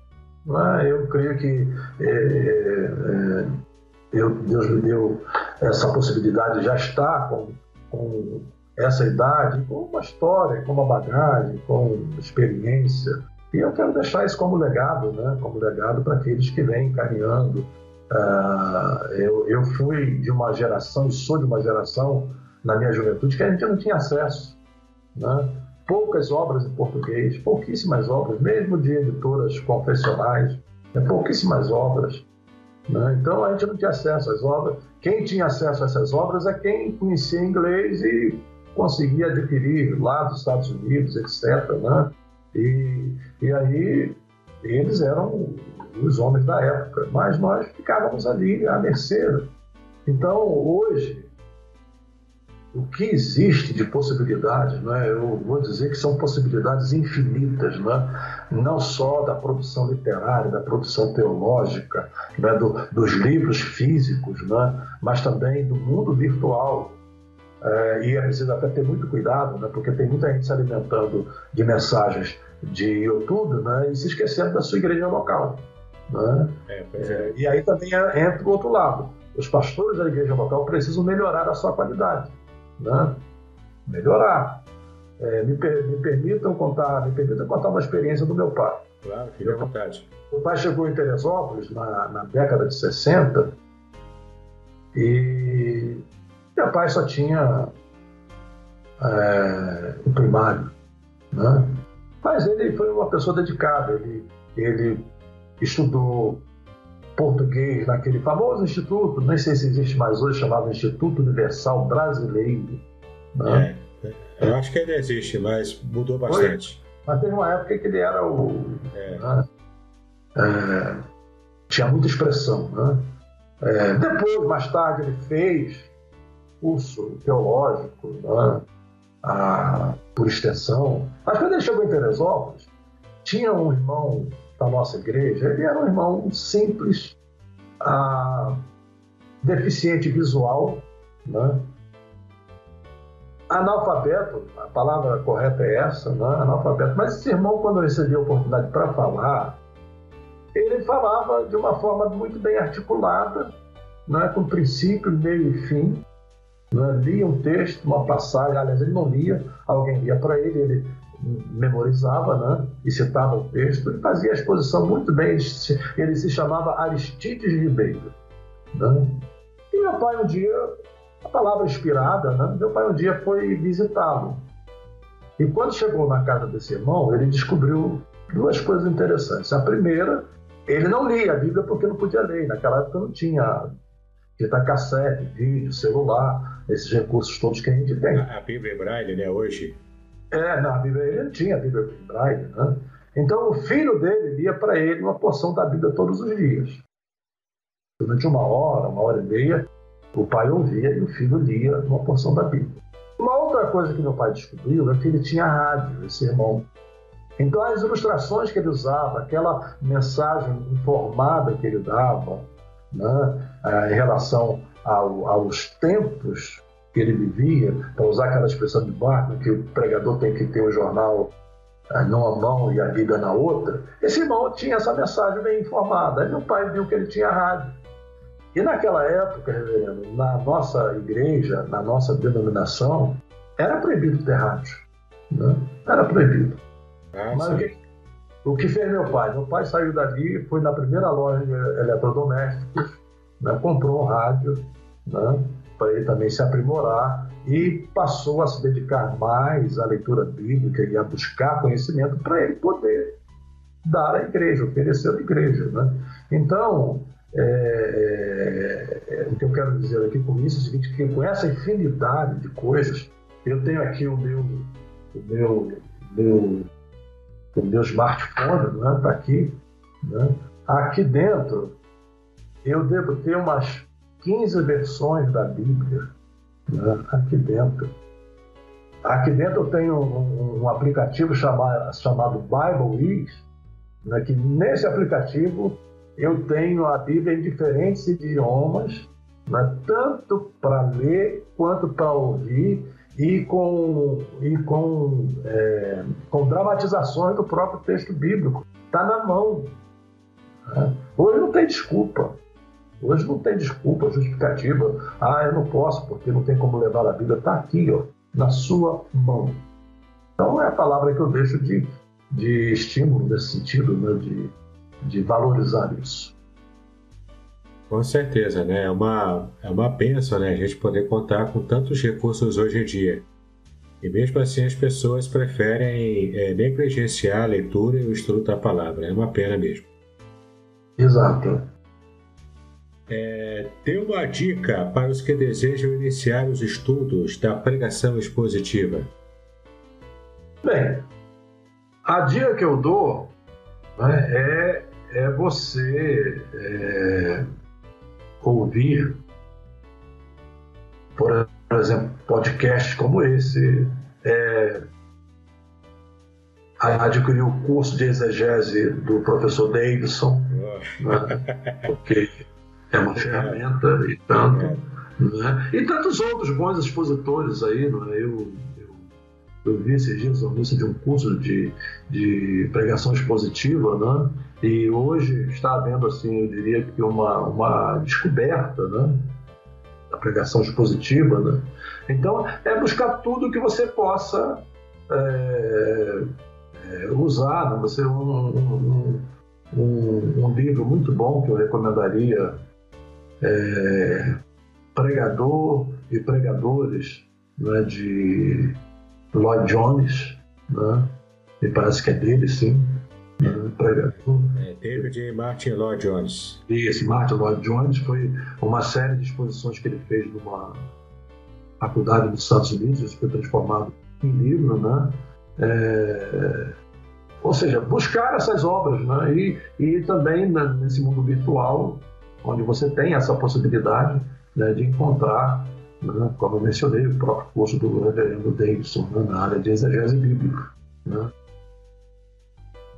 Né, eu creio que é, é, eu, Deus me deu essa possibilidade, já está com, com essa idade, com uma história, com uma bagagem, com experiência. E eu quero deixar isso como legado, né? como legado para aqueles que vêm caminhando. Uh, eu, eu fui de uma geração, sou de uma geração, na minha juventude, que a gente não tinha acesso. Né? Poucas obras em português, pouquíssimas obras, mesmo de editoras confessionais, né? pouquíssimas obras. Né? Então a gente não tinha acesso às obras. Quem tinha acesso a essas obras é quem conhecia inglês e conseguia adquirir lá dos Estados Unidos, etc. Né? E, e aí eles eram os homens da época, mas nós ficávamos ali à mercê. Então hoje o que existe de possibilidades, né? eu vou dizer que são possibilidades infinitas, né? não só da produção literária, da produção teológica, né? Do, dos livros físicos, né? mas também do mundo virtual. É, e é preciso até ter muito cuidado, né? porque tem muita gente se alimentando de mensagens de YouTube né? e se esquecendo da sua igreja local. Né? É, é. E aí também entra o outro lado. Os pastores da igreja local precisam melhorar a sua qualidade né? melhorar. É, me, me, permitam contar, me permitam contar uma experiência do meu pai. Claro, fique à vontade. Meu pai chegou em Teresópolis na, na década de 60 e meu pai só tinha é, o primário, né? Mas ele foi uma pessoa dedicada, ele, ele estudou português naquele famoso instituto, nem sei se existe mais hoje, chamado Instituto Universal Brasileiro. Né? É, eu acho que ainda existe, mas mudou bastante. Foi, mas teve uma época que ele era o. É. Né? É, tinha muita expressão. Né? É, depois, mais tarde, ele fez curso teológico, né? a, por extensão. Mas quando ele chegou em Teresópolis, tinha um irmão da nossa igreja, ele era um irmão simples, ah, deficiente visual, né? analfabeto, a palavra correta é essa, né? analfabeto. Mas esse irmão, quando recebia a oportunidade para falar, ele falava de uma forma muito bem articulada, né? com princípio, meio e fim. Né? Lia um texto, uma passagem, aliás, ele não lia, alguém lia para ele, ele memorizava né? e citava o texto, ele fazia a exposição muito bem, ele se, chamava Aristides Ribeiro. Né? E meu pai um dia, a palavra inspirada, né? meu pai um dia foi visitá-lo. E quando chegou na casa desse irmão, ele descobriu duas coisas interessantes. A primeira, ele não lia a Bíblia porque não podia ler. Naquela época não tinha fita cassete, vídeo, celular, esses recursos todos que a gente tem. A, Bíblia em Braille, né, hoje? É, na Bíblia ele não tinha a Bíblia Braille, né? Então o filho dele lia para ele uma porção da Bíblia todos os dias. Durante uma hora, uma hora e meia, o pai ouvia e o filho lia uma porção da Bíblia. Uma outra coisa que meu pai descobriu é que ele tinha rádio, esse irmão. Então as ilustrações que ele usava, aquela mensagem informada que ele dava, né, em relação ao, aos tempos que ele vivia, para usar aquela expressão de Barton, que o pregador tem que ter o jornal eh, numa mão e a Bíblia na outra, esse irmão tinha essa mensagem bem informada. Aí meu pai viu que ele tinha rádio. E naquela época, reverendo, na nossa igreja, na nossa denominação, era proibido ter rádio. Né? Era proibido. Ah, Mas o que, o que fez meu pai? Meu pai saiu dali, foi na primeira loja de eletrodomésticos, né, comprou um rádio né, para ele também se aprimorar e passou a se dedicar mais à leitura bíblica e a buscar conhecimento para ele poder dar à igreja, oferecer à igreja. Né? Então, é, é, é, o que eu quero dizer aqui com isso é o seguinte, que com essa infinidade de coisas, eu tenho aqui o meu, o meu, meu o meu smartphone, está né, tá aqui. Né? Aqui dentro, eu devo ter umas 15 versões da Bíblia. Né? Aqui dentro. Aqui dentro eu tenho um, um aplicativo chamado, chamado Bible Is, né? que nesse aplicativo eu tenho a Bíblia em diferentes idiomas, né? tanto para ler quanto para ouvir e com, e com, é, com dramatizações do próprio texto bíblico. Está na mão. Né? Hoje não tem desculpa. Hoje não tem desculpa justificativa. Ah, eu não posso porque não tem como levar a Bíblia. Está aqui, ó, na sua mão. Então é a palavra que eu deixo de, de estímulo nesse sentido, né? de, de valorizar isso. Com certeza, né? É uma, é uma benção né? a gente poder contar com tantos recursos hoje em dia. E mesmo assim as pessoas preferem é, negligenciar a leitura e o estudo da palavra. É uma pena mesmo. Exato. É, tem uma dica para os que desejam iniciar os estudos da pregação expositiva? Bem, a dica que eu dou né, é, é você é, ouvir, por exemplo, podcasts como esse, é, adquirir o curso de exegese do professor Davidson, né, porque é uma ferramenta e tanto. Né, e tantos outros bons expositores aí, né, eu, eu, eu vi esses dias o anúncio de um curso de, de pregação expositiva, né? E hoje está havendo, assim, eu diria que uma, uma descoberta, né? Da pregação expositiva, né? Então, é buscar tudo que você possa é, é, usar. Né? Você, um, um, um, um, livro muito bom que eu recomendaria é Pregador e Pregadores, né? de Lloyd Jones, né? me parece que é dele, sim pregador. É, David Martin Lloyd Jones. Esse Martin Lloyd Jones foi uma série de exposições que ele fez numa faculdade dos Estados Unidos, isso foi transformado em livro, né? É, ou seja, buscar essas obras, né? E, e também né, nesse mundo virtual, onde você tem essa possibilidade né, de encontrar, né, como eu mencionei, o próprio curso do reverendo Davidson né, na área de exegese bíblica. Né?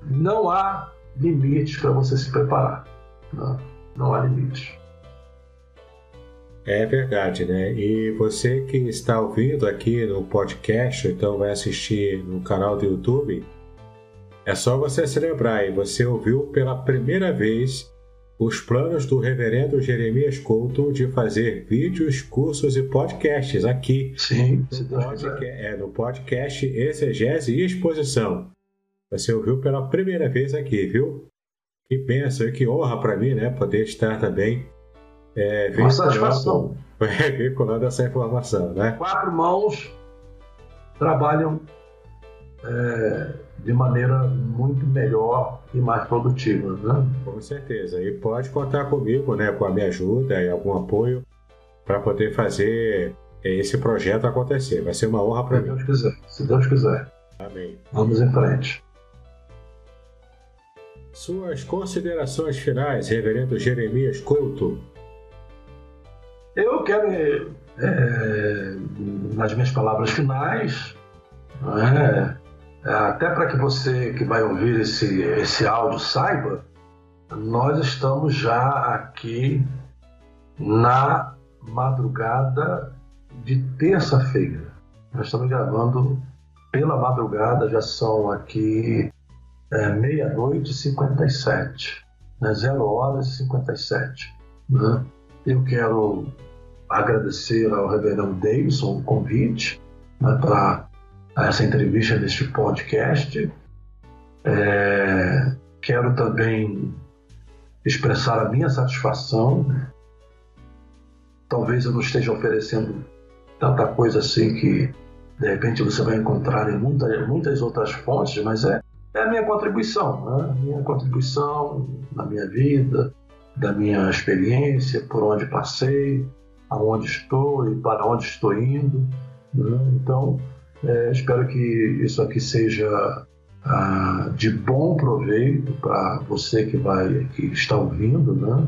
não há limites para você se preparar. Não, não há limites. É verdade, né? E você que está ouvindo aqui no podcast, então vai assistir no canal do YouTube, é só você se lembrar e você ouviu pela primeira vez os planos do reverendo Jeremias Couto de fazer vídeos, cursos e podcasts aqui. Sim, no, podcast, é, no podcast Exegese e Exposição. Você ouviu pela primeira vez aqui, viu? Que benção e que honra para mim, né? Poder estar também é, veiculando, veiculando essa informação, né? Quatro mãos trabalham é, de maneira muito melhor e mais produtiva, né? Com certeza. E pode contar comigo, né? Com a minha ajuda e algum apoio para poder fazer esse projeto acontecer. Vai ser uma honra para mim. Se Deus quiser. Se Deus quiser. Amém. Vamos em frente. Suas considerações finais, Reverendo Jeremias Couto. Eu quero, é, nas minhas palavras finais, é, até para que você que vai ouvir esse, esse áudio saiba, nós estamos já aqui na madrugada de terça-feira. Nós estamos gravando pela madrugada, já são aqui é, meia-noite e 57, né? 0 horas e 57. Né? Eu quero agradecer ao reverendo Davidson o convite né, para essa entrevista neste podcast. É, quero também expressar a minha satisfação. Talvez eu não esteja oferecendo tanta coisa assim que de repente você vai encontrar em muita, muitas outras fontes, mas é é a minha contribuição, né? minha contribuição na minha vida, da minha experiência, por onde passei, aonde estou e para onde estou indo. Né? Então, é, espero que isso aqui seja ah, de bom proveito para você que vai, que está ouvindo, né?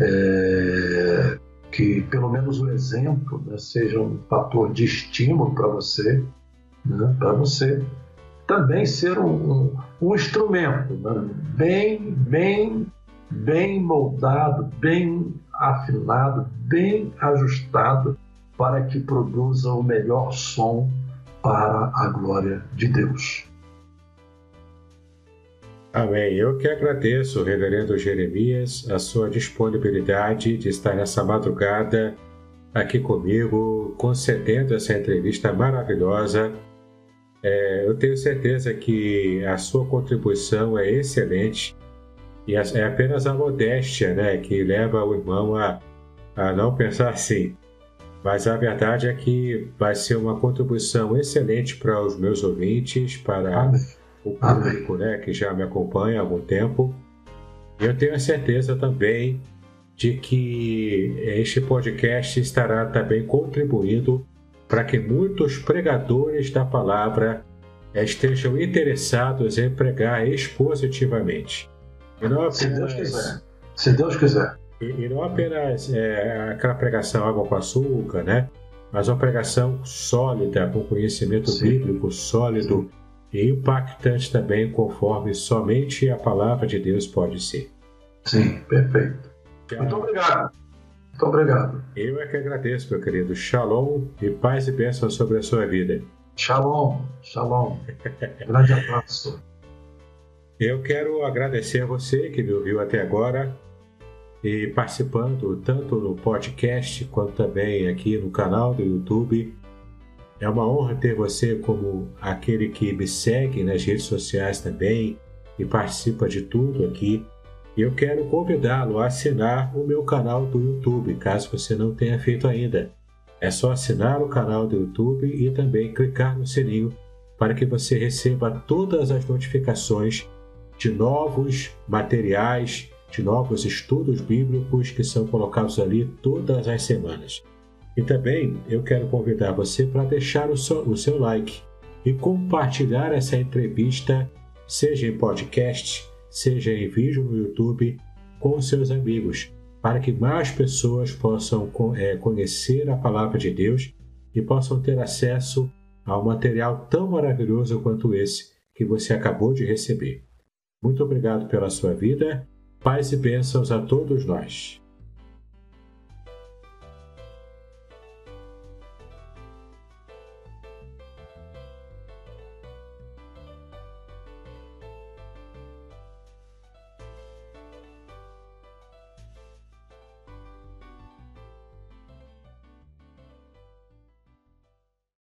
É, que pelo menos o exemplo né, seja um fator de estímulo para você, né, para você também ser um, um instrumento né? bem, bem, bem moldado, bem afinado, bem ajustado para que produza o melhor som para a glória de Deus. Amém. Eu que agradeço, Reverendo Jeremias, a sua disponibilidade de estar nessa madrugada aqui comigo, concedendo essa entrevista maravilhosa é, eu tenho certeza que a sua contribuição é excelente e é apenas a modéstia né, que leva o irmão a, a não pensar assim. Mas a verdade é que vai ser uma contribuição excelente para os meus ouvintes, para Amém. o público né, que já me acompanha há algum tempo. E eu tenho a certeza também de que este podcast estará também contribuindo para que muitos pregadores da palavra estejam interessados em pregar expositivamente. E não apenas, Se Deus quiser. Se Deus quiser. E, não apenas é, aquela pregação água com açúcar, né? mas uma pregação sólida, com conhecimento Sim. bíblico sólido Sim. e impactante também, conforme somente a palavra de Deus pode ser. Sim, perfeito. Muito obrigado. Muito obrigado. Eu é que agradeço, meu querido. Shalom e paz e bênção sobre a sua vida. Shalom, shalom. Grande abraço. Eu quero agradecer a você que me ouviu até agora e participando tanto no podcast quanto também aqui no canal do YouTube. É uma honra ter você como aquele que me segue nas redes sociais também e participa de tudo aqui eu quero convidá-lo a assinar o meu canal do YouTube, caso você não tenha feito ainda. É só assinar o canal do YouTube e também clicar no sininho para que você receba todas as notificações de novos materiais, de novos estudos bíblicos que são colocados ali todas as semanas. E também eu quero convidar você para deixar o seu, o seu like e compartilhar essa entrevista, seja em podcast, seja em vídeo no YouTube, com seus amigos, para que mais pessoas possam é, conhecer a palavra de Deus e possam ter acesso ao material tão maravilhoso quanto esse que você acabou de receber. Muito obrigado pela sua vida, paz e bênçãos a todos nós.